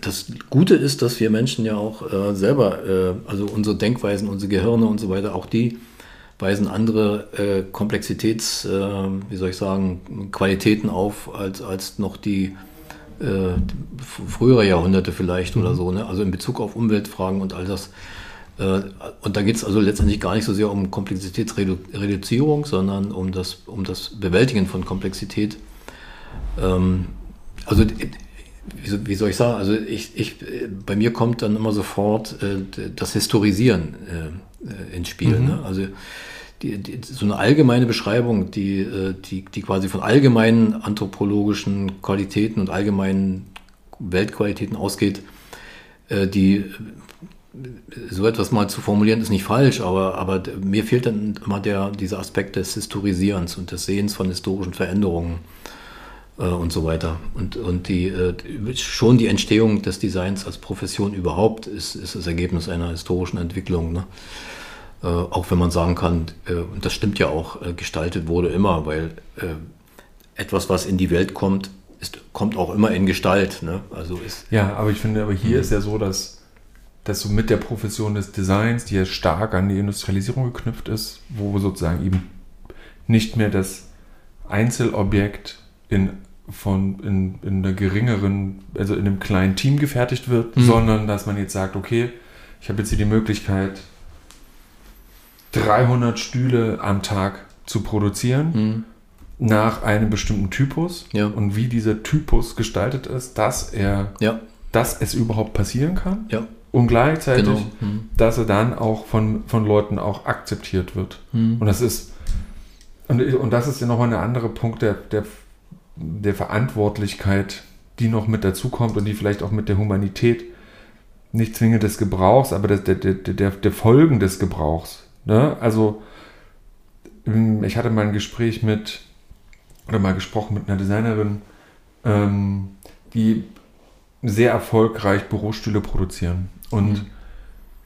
das Gute ist, dass wir Menschen ja auch äh, selber, äh, also unsere Denkweisen, unsere Gehirne und so weiter, auch die weisen andere äh, Komplexitäts, äh, wie soll ich sagen, Qualitäten auf, als, als noch die äh, frühere Jahrhunderte vielleicht mhm. oder so, ne? also in Bezug auf Umweltfragen und all das. Äh, und da geht es also letztendlich gar nicht so sehr um Komplexitätsreduzierung, sondern um das, um das Bewältigen von Komplexität. Ähm, also wie soll ich sagen, also ich, ich, bei mir kommt dann immer sofort äh, das Historisieren äh, ins Spiel. Mhm. Ne? Also die, die, so eine allgemeine Beschreibung, die, äh, die, die quasi von allgemeinen anthropologischen Qualitäten und allgemeinen Weltqualitäten ausgeht, äh, die so etwas mal zu formulieren, ist nicht falsch, aber, aber mir fehlt dann immer der, dieser Aspekt des Historisierens und des Sehens von historischen Veränderungen. Äh, und so weiter. Und, und die, äh, schon die Entstehung des Designs als Profession überhaupt ist, ist das Ergebnis einer historischen Entwicklung. Ne? Äh, auch wenn man sagen kann, äh, und das stimmt ja auch, äh, gestaltet wurde immer, weil äh, etwas, was in die Welt kommt, ist, kommt auch immer in Gestalt. Ne? Also ist,
ja, aber ich finde, aber hier mhm. ist ja so, dass, dass so mit der Profession des Designs, die ja stark an die Industrialisierung geknüpft ist, wo sozusagen eben nicht mehr das Einzelobjekt in, von, in, in einer geringeren, also in einem kleinen Team gefertigt wird, mhm. sondern dass man jetzt sagt, okay, ich habe jetzt hier die Möglichkeit, 300 Stühle am Tag zu produzieren. Mhm nach einem bestimmten Typus ja. und wie dieser Typus gestaltet ist, dass er, ja. dass es überhaupt passieren kann. Ja. Und gleichzeitig, genau. hm. dass er dann auch von, von Leuten auch akzeptiert wird. Hm. Und das ist, und, und das ist ja nochmal ein anderer Punkt der, der, der Verantwortlichkeit, die noch mit dazukommt und die vielleicht auch mit der Humanität nicht zwingend des Gebrauchs, aber der, der, der, der Folgen des Gebrauchs. Ne? Also, ich hatte mal ein Gespräch mit oder mal gesprochen mit einer Designerin, ähm, die sehr erfolgreich Bürostühle produzieren. Und mhm.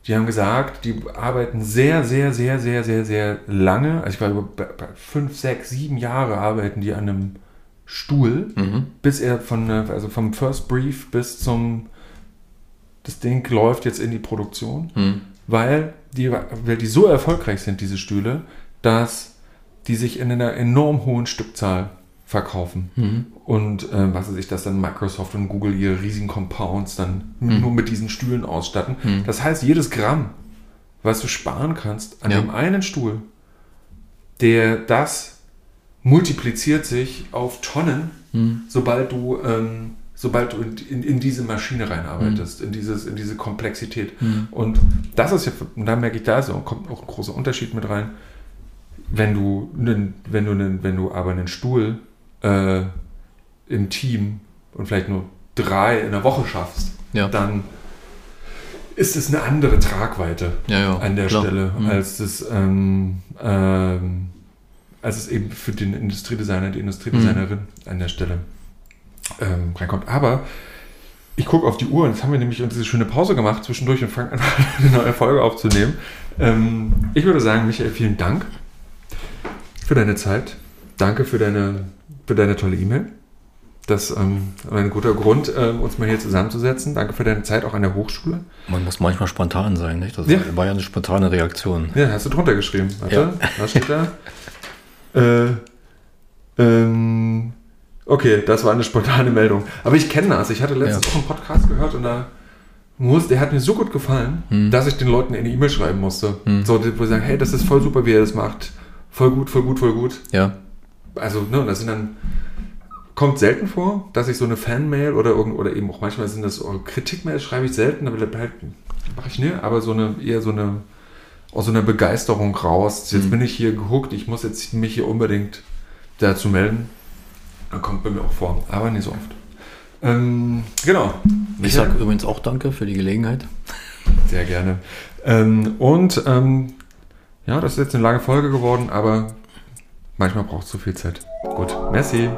die haben gesagt, die arbeiten sehr, sehr, sehr, sehr, sehr, sehr lange. Also ich glaube, fünf, sechs, sieben Jahre arbeiten die an einem Stuhl, mhm. bis er von, also vom First Brief bis zum, das Ding läuft jetzt in die Produktion, mhm. weil, die, weil die so erfolgreich sind, diese Stühle, dass die sich in einer enorm hohen Stückzahl verkaufen. Mhm. Und äh, was weiß ich, dass dann Microsoft und Google ihre riesigen Compounds dann mhm. nur mit diesen Stühlen ausstatten. Mhm. Das heißt, jedes Gramm, was du sparen kannst an ja. dem einen Stuhl, der das multipliziert sich auf Tonnen, mhm. sobald du ähm, sobald du in, in, in, diese Maschine reinarbeitest, mhm. in, dieses, in diese Komplexität. Mhm. Und das ist ja, und da merke ich, da so, kommt auch ein großer Unterschied mit rein wenn du, wenn du, wenn du aber einen Stuhl äh, im Team und vielleicht nur drei in der Woche schaffst, ja. dann ist es eine andere Tragweite ja, ja, an der klar. Stelle, mhm. als, es, ähm, ähm, als es eben für den Industriedesigner, die Industriedesignerin mhm. an der Stelle ähm, reinkommt. Aber ich gucke auf die Uhr und jetzt haben wir nämlich uns diese schöne Pause gemacht zwischendurch und fangen an, eine neue Folge aufzunehmen. Ähm, ich würde sagen, Michael, vielen Dank für deine Zeit. Danke für deine, für deine tolle E-Mail. Das ähm, ein guter Grund, ähm, uns mal hier zusammenzusetzen. Danke für deine Zeit auch an der Hochschule.
Man muss manchmal spontan sein, nicht? Das ja. war ja eine spontane Reaktion.
Ja, hast du drunter geschrieben. Warte, ja. was steht da? äh, ähm, okay, das war eine spontane Meldung. Aber ich kenne das. Ich hatte letztens ja. auch einen Podcast gehört und da muss, der hat mir so gut gefallen, hm. dass ich den Leuten eine E-Mail schreiben musste. Hm. So, wo sie sagen, hey, das ist voll super, wie ihr das macht voll gut, voll gut, voll gut. Ja. Also, ne, das sind dann, kommt selten vor, dass ich so eine Fanmail oder irgend, oder eben auch manchmal sind das Kritikmails, schreibe ich selten, aber halt, mache ich ne, aber so eine, eher so eine, aus so einer Begeisterung raus. Jetzt mhm. bin ich hier gehuckt, ich muss jetzt mich hier unbedingt dazu melden. Dann kommt bei mir auch vor, aber nicht so oft. Ähm, genau.
Ich sage übrigens auch danke für die Gelegenheit.
Sehr gerne. Ähm, und ähm, ja, das ist jetzt eine lange Folge geworden, aber manchmal braucht es zu viel Zeit. Gut, merci.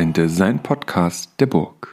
Hurra, hurra! ein Design-Podcast der Burg.